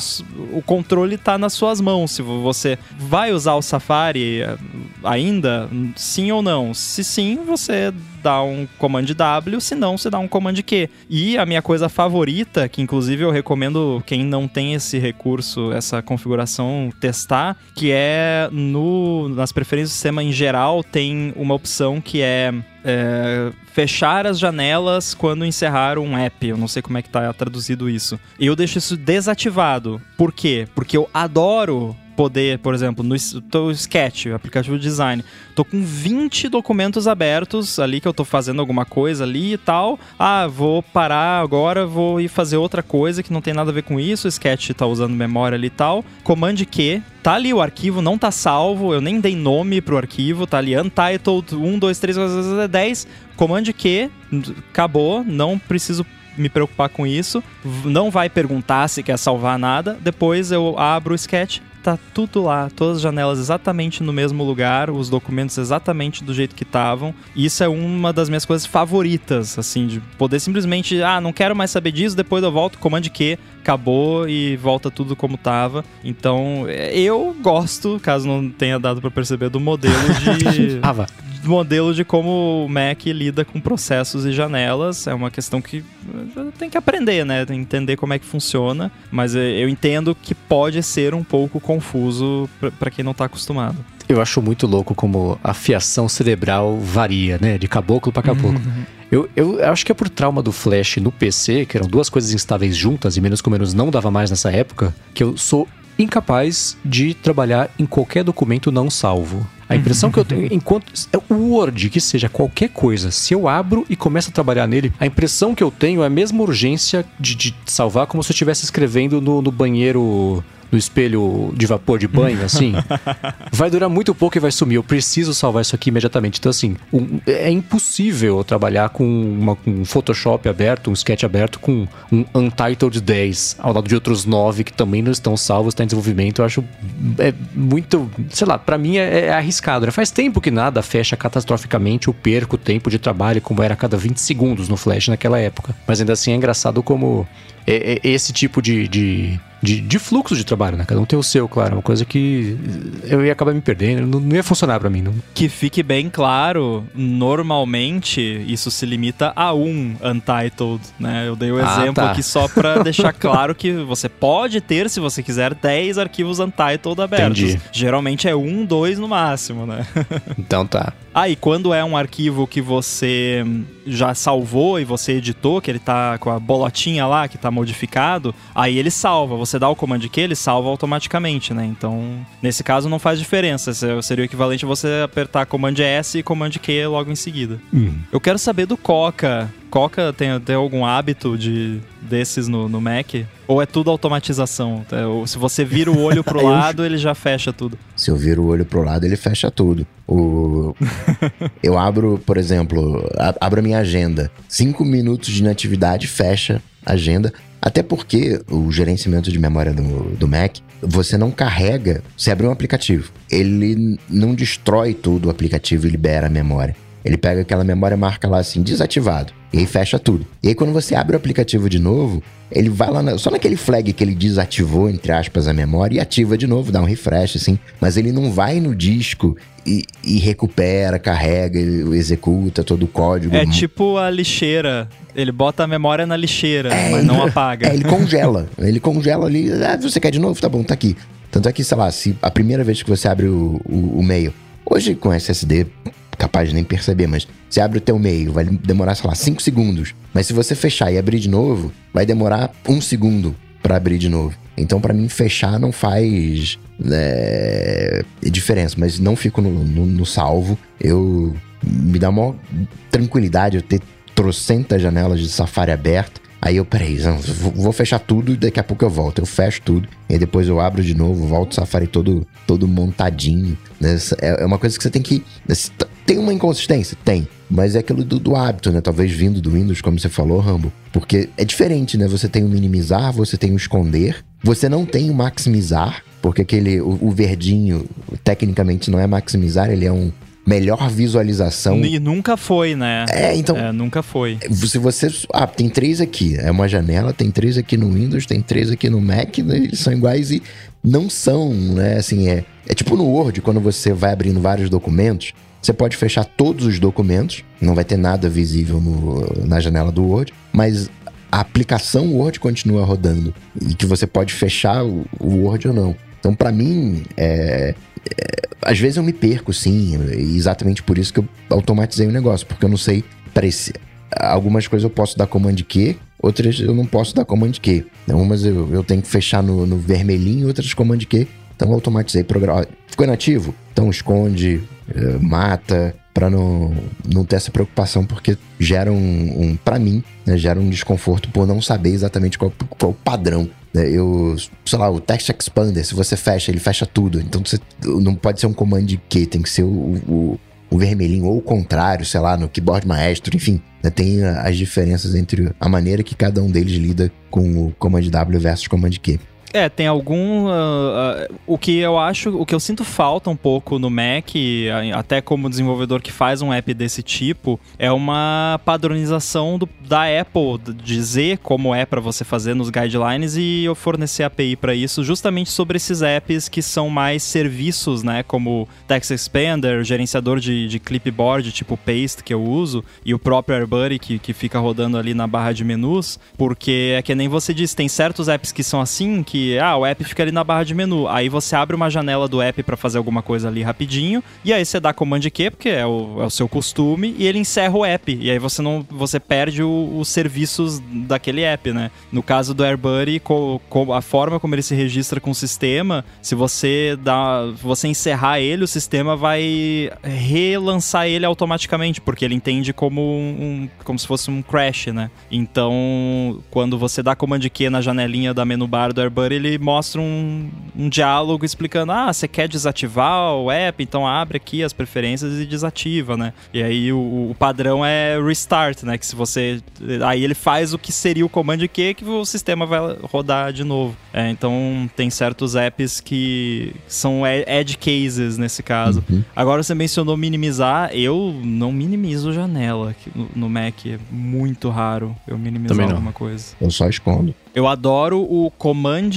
o controle tá nas suas mãos. Se você vai usar o Safari eh, ainda, sim ou não. Se sim, você dá um Command W, se não, você dá um Command Q. E a minha coisa favorita, que inclusive eu recomendo quem não tem esse recurso, essa configuração, testar, que é no, nas preferências do sistema em geral, tem uma opção que é é, fechar as janelas quando encerrar um app. Eu não sei como é que tá traduzido isso. Eu deixo isso desativado. Por quê? Porque eu adoro poder, por exemplo, no tô Sketch, aplicativo de design, tô com 20 documentos abertos ali que eu tô fazendo alguma coisa ali e tal. Ah, vou parar agora, vou ir fazer outra coisa que não tem nada a ver com isso. O Sketch tá usando memória ali e tal. Command Q, tá ali o arquivo, não tá salvo, eu nem dei nome pro arquivo, tá ali untitled 1 2 3 4 10. Command Q, acabou, não preciso me preocupar com isso. Não vai perguntar se quer salvar nada. Depois eu abro o sketch, tá tudo lá, todas as janelas exatamente no mesmo lugar, os documentos exatamente do jeito que estavam. Isso é uma das minhas coisas favoritas, assim, de poder simplesmente, ah, não quero mais saber disso, depois eu volto, comando Q, acabou e volta tudo como tava. Então, é, eu gosto, caso não tenha dado pra perceber, do modelo de. modelo de como o Mac lida com processos e janelas. É uma questão que eh, tem que aprender, né? Tem que entender como é que funciona. Mas eh, eu entendo que pode ser um pouco confuso pra quem não tá acostumado. Eu acho muito louco como a fiação cerebral varia, né? De caboclo pra caboclo. Eu, eu acho que é por trauma do Flash no PC, que eram duas coisas instáveis juntas e menos com menos não dava mais nessa época, que eu sou incapaz de trabalhar em qualquer documento não salvo. A impressão que eu tenho, enquanto. é O Word, que seja qualquer coisa, se eu abro e começo a trabalhar nele, a impressão que eu tenho é a mesma urgência de, de salvar como se eu estivesse escrevendo no, no banheiro. No espelho de vapor de banho, assim. vai durar muito pouco e vai sumir. Eu preciso salvar isso aqui imediatamente. Então, assim, um- é impossível eu trabalhar com, uma, com um Photoshop aberto, um sketch aberto, com um Untitled 10, ao lado de outros 9 que também não estão salvos, estão em desenvolvimento. Eu acho é muito, sei lá, pra mim é, é arriscado. né? Faz tempo que nada fecha catastroficamente, eu perco tempo de trabalho como era a cada 20 segundos no Flash naquela época. Mas ainda assim é engraçado como é- é esse tipo de, de, de, de fluxo de trabalho, né? Cada um tem o seu, claro. Uma coisa que eu ia acabar me perdendo, não, não ia funcionar para mim. Não. Que fique bem claro, normalmente isso se limita a um Untitled, né? Eu dei o Ah, exemplo tá. aqui só pra deixar claro que você pode ter, se você quiser, 10 arquivos Untitled abertos. Entendi. Geralmente é um, dois no máximo, né? Então tá. Ah, e quando é um arquivo que você hum, já salvou e você editou, que ele tá com a bolotinha lá, que tá modificado, aí ele salva. Você dá o comando Q, ele salva automaticamente, né? Então, nesse caso não faz diferença. Se- Seria o equivalente a você apertar comando S e comando Q logo em seguida. Eu quero saber do Coca. Coca tem, tem algum hábito de desses no, no Mac? Ou é tudo automatização? É, ou se você vira o olho pro Eu- lado, ele já fecha tudo. Se eu viro o olho pro lado, ele fecha tudo. O... eu abro, por exemplo, abro a minha agenda. Cinco minutos de inatividade, fecha a agenda. Até porque o gerenciamento de memória do, do Mac, você não carrega. Você abre um aplicativo. Ele não destrói todo o aplicativo e libera a memória. Ele pega aquela memória e marca lá assim, desativado. E aí fecha tudo. E aí quando você abre o aplicativo de novo, ele vai lá na- só naquele flag que ele desativou, entre aspas, a memória e ativa de novo, dá um refresh, assim. Mas ele não vai no disco e, e recupera, carrega, executa todo o código. É tipo a lixeira. Ele bota a memória na lixeira, É, mas ele- não apaga. É, ele congela. ele congela ali. Ah, você quer de novo? Tá bom, tá aqui. Tanto é que, sei lá, se a primeira vez que você abre o, o, o e-mail, hoje com SSD, capaz de nem perceber, mas você abre o teu e-mail, vai demorar, sei lá, 5 segundos. Mas se você fechar e abrir de novo, vai demorar um segundo pra abrir de novo. Então, pra mim, fechar não faz é, diferença, mas não fico no, no- no salvo. Eu me dá uma tranquilidade eu ter trocentas janelas de Safari aberto. Aí eu, peraí, vou, fechar tudo e daqui a pouco eu volto. Eu fecho tudo, e depois eu abro de novo, volto o Safari todo, todo montadinho. né? É é uma coisa que você tem que. Tem uma inconsistência? Tem. Mas é aquilo do, do hábito, né? Talvez vindo do Windows, como você falou, Rambo. Porque é diferente, né? Você tem o minimizar, você tem o esconder. Você não tem o maximizar, porque aquele. O, o verdinho, tecnicamente, não é maximizar, ele é um melhor visualização. E nunca foi, né? É, então. É, nunca foi. Se você. Ah, tem três aqui. É uma janela, tem três aqui no Windows, tem três aqui no Mac, né? eles são iguais e não são, né? Assim, é. É tipo no Word, quando você vai abrindo vários documentos, você pode fechar todos os documentos, não vai ter nada visível no- na janela do Word, mas a aplicação Word continua rodando e que você pode fechar o, o Word ou não. Então, pra mim, é, às vezes eu me perco, sim, exatamente por isso que eu automatizei o negócio, porque eu não sei, peraí, se- algumas coisas eu posso dar Command Q, outras eu não posso dar Command Q. Umas eu, eu tenho que fechar no, no vermelhinho, outras Command Q. Então automatizei programa. Ficou inativo? Então esconde, eh, mata, pra não, não ter essa preocupação, porque gera um, um para mim, né, gera um desconforto por não saber exatamente qual, qual o padrão. Né? Eu, sei lá, o Text Expander, se você fecha, ele fecha tudo. Então você não pode ser um Command Q, tem que ser o, o, o vermelhinho ou o contrário, sei lá, no keyboard maestro, enfim. né, Tem as diferenças entre a maneira que cada um deles lida com o Command W versus Command Q. É, tem algum. ah, ah, o que eu acho, o que eu sinto falta um pouco no Mac, ah, até como desenvolvedor que faz um app desse tipo, é uma padronização do- da Apple, dizer como é pra você fazer nos guidelines e eu fornecer API pra isso, justamente sobre esses apps que são mais serviços, né? Como Text Expander, gerenciador de, de clipboard, tipo Paste, que eu uso, e o próprio AirBuddy, que, que fica rodando ali na barra de menus, porque é que nem você disse, tem certos apps que são assim, que ah, o app fica ali na barra de menu. Aí você abre uma janela do app pra fazer alguma coisa ali rapidinho, e aí você dá Command Q, porque é o, é o seu costume, e ele encerra o app. E aí você não você perde o- os serviços daquele app, né? No caso do AirBuddy, a forma como ele se registra com o sistema, se você dá, você encerrar ele, o sistema vai relançar ele automaticamente, porque ele entende como um, como se fosse um crash, né? Então, quando você dá Command Q na janelinha da menu bar do AirBuddy, ele mostra um, um diálogo explicando: ah, você quer desativar o app, então abre aqui as preferências e desativa, né? E aí o, o padrão é restart, né? Que se você. Aí ele faz o que seria o Command Q que o sistema vai rodar de novo. É, então tem certos apps que são edge cases nesse caso. Uhum. Agora você mencionou minimizar, eu não minimizo janela no, Mac, é muito raro eu minimizar alguma coisa. Eu só escondo. Eu adoro o Command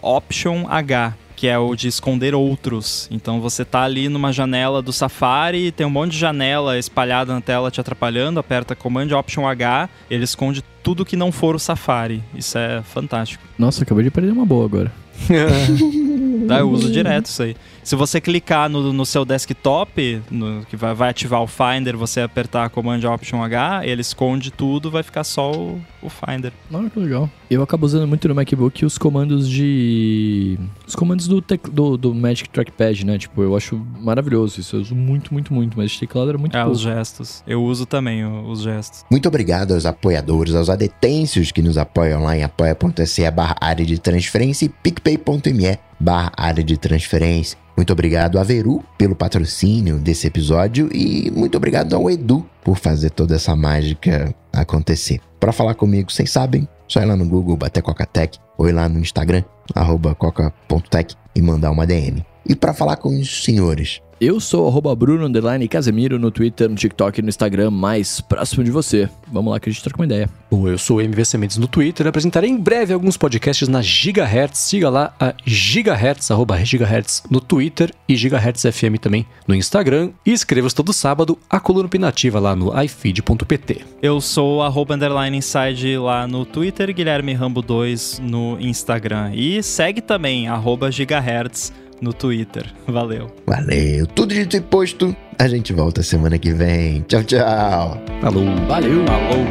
Option H, que é o de esconder outros. Então você tá ali numa janela do Safari, tem um monte de janela espalhada na tela te atrapalhando, aperta Command Option H, ele esconde tudo que não for o Safari. Isso é fantástico. Nossa, acabei de perder uma boa agora. Tá? Eu uso direto isso aí. Se você clicar no, no seu desktop, no- que vai, vai ativar o Finder, você apertar Command Option H, ele esconde tudo, vai ficar só o, o Finder. Olha que legal. Eu acabo usando muito no MacBook os comandos de. Os comandos do, tec... do, do Magic Trackpad, né? Tipo, eu acho maravilhoso isso. Eu uso muito, muito, muito. Mas esse teclado era muito É, pouco. os gestos. Eu uso também o- os gestos. Muito obrigado aos apoiadores, aos adetêncios que nos apoiam lá em apoia.se barra área de transferência e picpay.me barra área de transferência. Muito obrigado a Veru pelo patrocínio desse episódio e muito obrigado ao Edu por fazer toda essa mágica acontecer. Para falar comigo, vocês sabem, só ir lá no Google, bater Coca-Tech ou ir lá no Instagram, arroba coca.tech e mandar uma DM. E para falar com os senhores, Eu sou arroba Bruno underline Casemiro no Twitter, no TikTok e no Instagram mais próximo de você. Vamos lá que a gente troca uma ideia. Bom, eu sou o MVC Mendes no Twitter, apresentarei em breve alguns podcasts na Gigahertz. Siga lá a Gigahertz, arroba Gigahertz no Twitter e Gigahertz FM também no Instagram. E escreva-se todo sábado a coluna opinativa lá no ifeed.pt. Eu sou arroba underline inside lá no Twitter, Guilherme Rambo 2 no Instagram. E segue também, arroba gigahertz no Twitter. Valeu. valeu, tudo dito e posto, a gente volta semana que vem. Tchau, tchau! Falou! Valeu! Falou.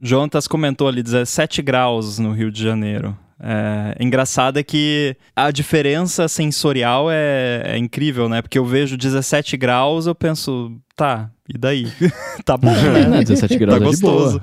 Jontas comentou ali 17 graus no Rio de Janeiro. É, engraçado é que a diferença sensorial é, é incrível, né? Porque eu vejo 17 graus, eu penso, tá, e daí? tá bom, né? Não, 17 graus tá é gostoso.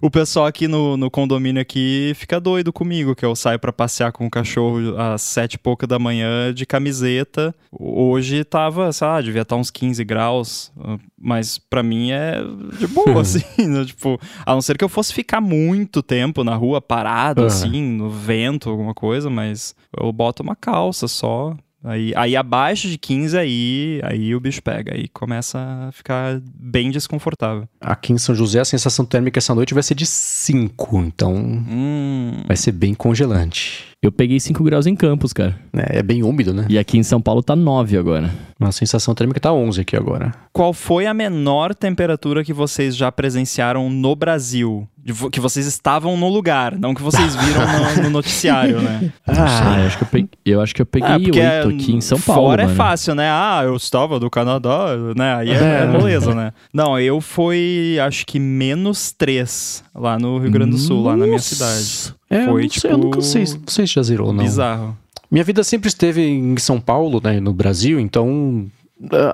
O pessoal aqui no, no condomínio aqui fica doido comigo, que eu saio pra passear com o cachorro às sete e pouca da manhã de camiseta. Hoje tava, sei lá, devia estar uns 15 graus, mas pra mim é de boa, assim, né? tipo, a não ser que eu fosse ficar muito tempo na rua parado, Aham. assim, no vento, alguma coisa, mas eu boto uma calça só. Aí, aí abaixo de 15, aí, aí o bicho pega, aí começa a ficar bem desconfortável. Aqui em São José a sensação térmica essa noite vai ser de 5, então Hum, vai ser bem congelante. Eu peguei 5 graus em Campos, cara. É, é bem úmido, né? E aqui em São Paulo tá 9 agora. A sensação térmica tá 11 aqui agora. Qual foi a menor temperatura que vocês já presenciaram no Brasil? Que vocês estavam no lugar, não que vocês viram no, no noticiário, né? Ah, eu acho que eu peguei, eu acho que eu peguei Ah, porque 8 aqui em São Paulo. Fora é mano. fácil, né? Ah, eu estava do Canadá, né? Aí é, é moleza, né? Não, eu fui, acho que menos 3 lá no Rio Grande do Sul, lá na minha cidade. É, Foi, eu não sei, eu nunca tipo, sei, não sei se já zerou, não. Bizarro. Minha vida sempre esteve em São Paulo, né, no Brasil, então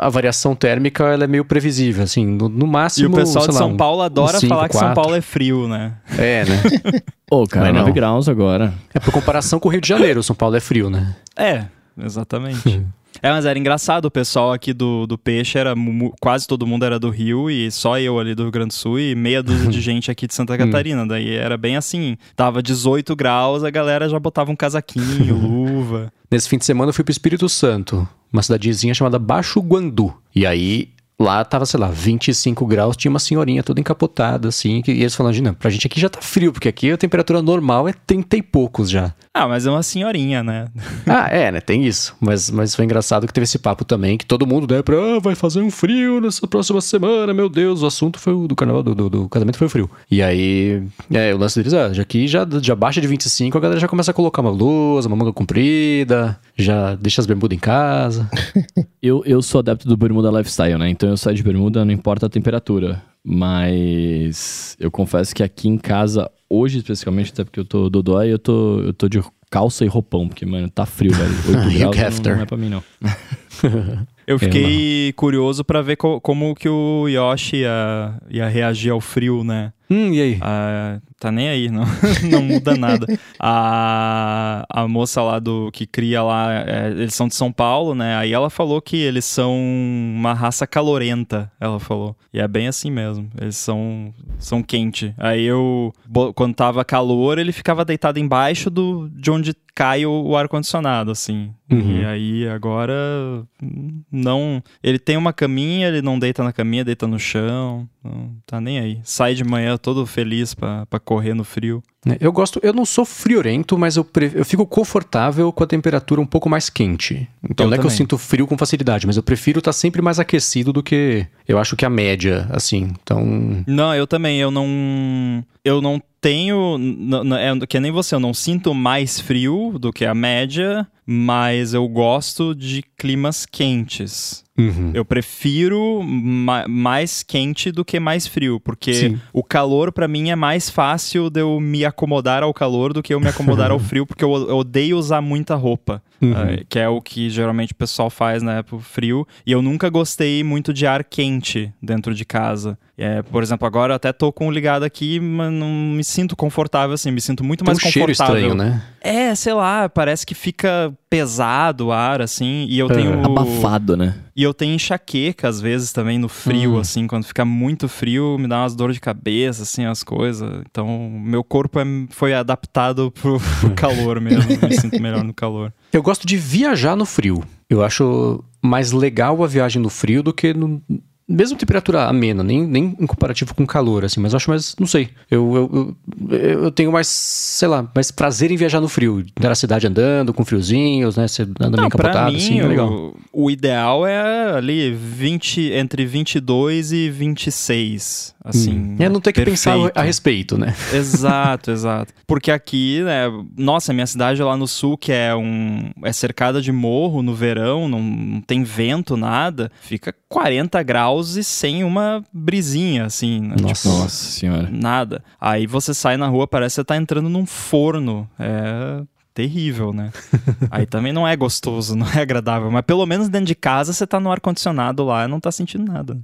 a variação térmica ela é meio previsível, assim, no, no E máximo. o pessoal sei de lá, São um- Paulo adora cinco, falar que São quatro. Paulo é frio, né? É, né? Ô, cara, Mas 9 não. graus agora. É por comparação com o Rio de Janeiro, São Paulo é frio, né? É, exatamente. é, mas era engraçado, o pessoal aqui do, do Peixe era quase todo mundo era do Rio e só eu ali do Rio Grande do Sul e meia dúzia de gente aqui de Santa Catarina. Daí era bem assim, tava 18 graus, a galera já botava um casaquinho, luva. Nesse fim de semana eu fui pro Espírito Santo, uma cidadezinha chamada Baixo Guandu. E aí lá tava, sei lá, 25 graus, tinha uma senhorinha toda encapotada, assim, que, e eles falando, não, pra gente aqui já tá frio, porque aqui a temperatura normal é 30 e poucos já. Ah, mas é uma senhorinha, né? Ah, é, né? Tem isso. Mas, mas foi engraçado que teve esse papo também, que todo mundo, né, pra, ah, vai fazer um frio nessa próxima semana, meu Deus, o assunto foi o do carnaval, do, do, do casamento foi o frio. E aí, é, o lance deles, ah, já aqui já, já baixa de 25, a galera já começa a colocar uma blusa, uma manga comprida, já deixa as bermudas em casa. Eu, eu sou adepto do bermuda lifestyle, né? Então eu saio de bermuda, não importa a temperatura. Mas eu confesso que aqui em casa, hoje especificamente, até porque eu tô dodói, eu tô, eu tô de calça e roupão, porque, mano, tá frio, velho. 8 Hugh graus não, não é pra mim, não. Eu fiquei curioso pra ver co- como que o Yoshi ia, ia reagir ao frio, né? Hum, e aí? Ah, tá nem aí, não, não muda nada. A, a moça lá do que cria lá, é, eles são de São Paulo, né? Aí ela falou que eles são uma raça calorenta, ela falou. E é bem assim mesmo. Eles são, são quente. Aí eu, quando tava calor, ele ficava deitado embaixo do, de onde cai o, o ar-condicionado, assim. Uhum. E aí agora hum, não. Ele tem uma caminha, ele não deita na caminha, deita no chão. Não tá nem aí. Sai de manhã todo feliz pra, pra correr no frio. É, Eu gosto, eu não sou friorento, mas eu, pre- eu fico confortável com a temperatura um pouco mais quente. Então Eu não é que eu também. sinto frio com facilidade, mas eu prefiro estar sempre mais aquecido do que eu acho que a média, assim. Então, Não, eu também, eu não. Eu não tenho. n- n- É que nem você, eu não sinto mais frio do que a média, mas eu gosto de climas quentes. uhum. Eu prefiro ma- mais quente do que mais frio, porque Sim. o calor pra mim é mais fácil de eu me acomodar ao calor do que eu me acomodar ao frio, porque eu odeio usar muita roupa, Uhum. eh, que é o que geralmente o pessoal faz na época frio. E eu nunca gostei muito de ar quente dentro de casa. É, por exemplo, agora eu até tô com o ligado aqui, mas não me sinto confortável assim, me sinto muito Tem mais um cheiro confortável. estranho, né? É, sei lá, parece que fica pesado o ar assim, e eu É. tenho Abafado, né? E eu tenho enxaqueca, às vezes, também no frio, Hum. assim, quando fica muito frio, me dá umas dores de cabeça, assim, as coisas. Então, meu corpo é- foi adaptado pro, pro calor mesmo, me sinto melhor no calor. Eu gosto de viajar no frio. Eu acho mais legal a viagem no frio do que no. Mesmo temperatura amena, nem, nem em comparativo com calor, assim, mas eu acho mais, não sei. Eu, eu, eu, eu tenho mais, sei lá, mais prazer em viajar no frio. Na cidade andando, com friozinhos, né? Você anda meio Não, mim, assim, é legal. o, o ideal é ali 20, entre 22 e 26, assim. É não ter que pensar perfeito. a respeito, né? Exato, exato. Porque aqui, né, nossa, minha cidade lá no sul, que é um é cercada de morro no verão, não, não tem vento, nada, fica 40 graus e sem uma brisinha, assim, né? Nossa. Tipo, Nossa senhora. nada. Aí você sai na rua, parece que você tá entrando num forno. É terrível, né? Aí também não é gostoso, não é agradável, mas pelo menos dentro de casa você tá no ar condicionado lá e não tá sentindo nada.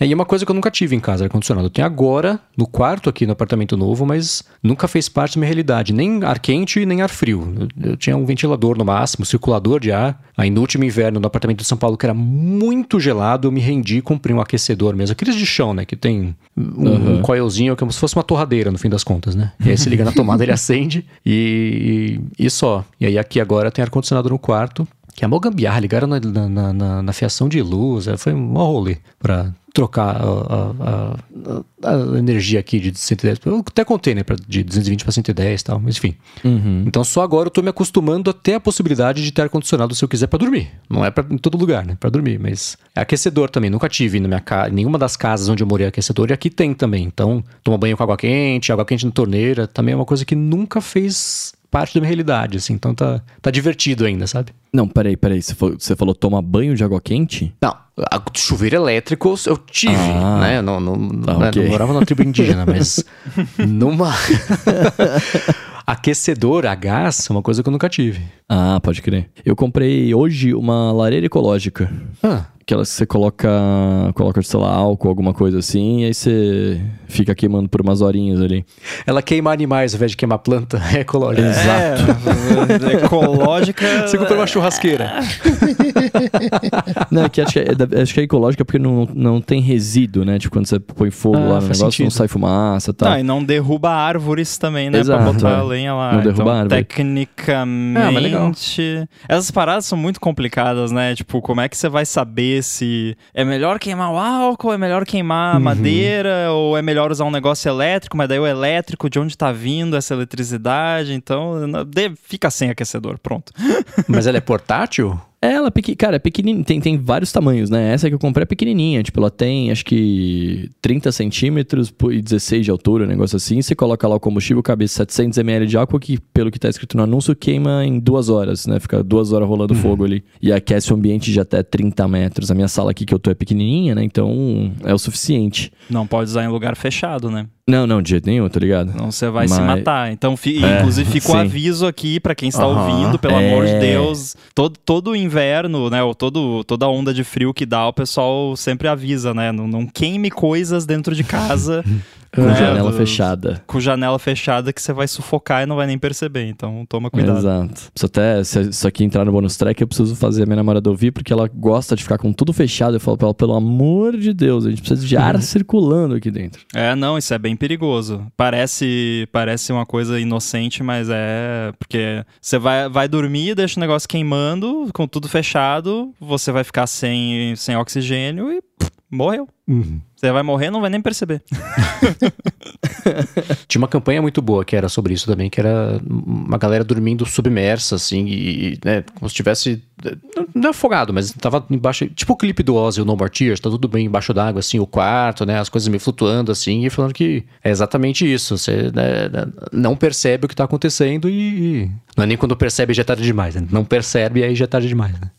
É, e é uma coisa que eu nunca tive em casa, ar-condicionado. Eu tenho agora, no quarto aqui no apartamento novo, mas nunca fez parte da minha realidade. Nem ar quente, nem ar frio. Eu, eu tinha um ventilador no máximo, circulador de ar. Aí no último inverno, no apartamento de São Paulo, que era muito gelado, eu me rendi e comprei um aquecedor mesmo. Aqueles de chão, né? Que tem um, um coilzinho, é como se fosse uma torradeira, no fim das contas, né? E aí você liga na tomada, ele acende e, e só. E aí aqui agora tem ar-condicionado no quarto. Que é mó gambiarra, ligaram na, na, na- na- fiação de luz, é, foi um rolê pra trocar a, a- a- a energia aqui de 110. Eu até contei, né, de 220 para 110 e tal, mas enfim. Uhum. Então só agora eu tô me acostumando a ter a possibilidade de ter ar-condicionado se eu quiser pra dormir. Não é pra, em todo lugar, né, Pra dormir, mas é aquecedor também. Nunca tive na minha casa, nenhuma das casas onde eu morei aquecedor e aqui tem também. Então, toma banho com água quente, água quente na torneira, também é uma coisa que nunca fez parte da minha realidade, assim. Então tá, tá divertido ainda, sabe? Não, peraí, peraí. Você falou, você falou toma banho de água quente? Não, a- chuveiro elétrico eu tive, Ah. né? Não, não, Tá, né, ok. não morava numa tribo indígena, mas numa aquecedor a gás é uma coisa que eu nunca tive. Ah, pode crer. Eu comprei hoje uma lareira ecológica. Ah, que você coloca, coloca, sei lá, álcool, alguma coisa assim, e aí você fica queimando por umas horinhas ali. ela queima animais ao invés de queimar planta, é ecológica. É, ecológica. Você comprou uma churrasqueira. Não, é que acho que é, da- acho que é ecológica porque não, não tem resíduo, né? Tipo, quando você põe fogo Ah, lá no negócio, não sentido. sai fumaça e tal. Não, e não derruba árvores também, né? Exato, pra botar é. a lenha lá. Não derruba então, árvore. Tecnicamente. Ah, legal. Essas paradas são muito complicadas, né? Tipo, como é que você vai saber se é melhor queimar o álcool, é melhor queimar Uhum. madeira, ou é melhor usar um negócio elétrico, mas daí o elétrico, de onde tá vindo essa eletricidade? Então, fica sem aquecedor, pronto. Mas ela é portátil? Ela, é pequi... cara, é pequenininha, tem, tem vários tamanhos, né? Essa que eu comprei é pequenininha, tipo, ela tem, acho que 30 centímetros por- e 16 de altura, um negócio assim. Você coloca lá o combustível, cabe 700 ml de álcool, que pelo que tá escrito no anúncio, queima em duas horas, né? Fica duas horas rolando fogo ali. E aquece o ambiente de até 30 metros. A minha sala aqui que eu tô é pequenininha, né? Então, é o suficiente. Não pode usar em lugar fechado, né? Não, não, de jeito nenhum, tá ligado? Senão você vai se Mas- matar. Então, fi- É, inclusive, fica o sim. aviso aqui pra quem está ouvindo, pelo amor de É. Deus. Todo, todo inverno, né? Ou todo, toda onda de frio que dá, o pessoal sempre avisa, né? Não, não queime coisas dentro de casa. Com É, janela do- fechada. Com janela fechada que você vai sufocar e não vai nem perceber. Então toma cuidado. Exato. Preciso até, se isso aqui entrar no bônus track, eu preciso fazer a minha namorada ouvir, porque ela gosta de ficar com tudo fechado. Eu falo pra ela, pelo amor de Deus, a gente precisa de ar circulando aqui dentro. É, não, isso é bem perigoso. Parece, parece uma coisa inocente, mas é porque você vai, vai dormir, deixa o negócio queimando, com tudo fechado, você vai ficar sem, sem oxigênio e morreu. Você vai morrer, não vai nem perceber. Tinha uma campanha muito boa que era sobre isso também, que era uma galera dormindo submersa, assim, e, né, como se tivesse. Não, não é afogado, mas tava embaixo. Tipo o clipe do Ozzy, o No More Tears, tá tudo bem embaixo d'água, assim, o quarto, né, as coisas meio flutuando, assim, e falando que é exatamente isso. Você né, não percebe o que tá acontecendo e. Não é nem quando percebe já é tarde demais, né? Não percebe e aí já é tarde demais, né?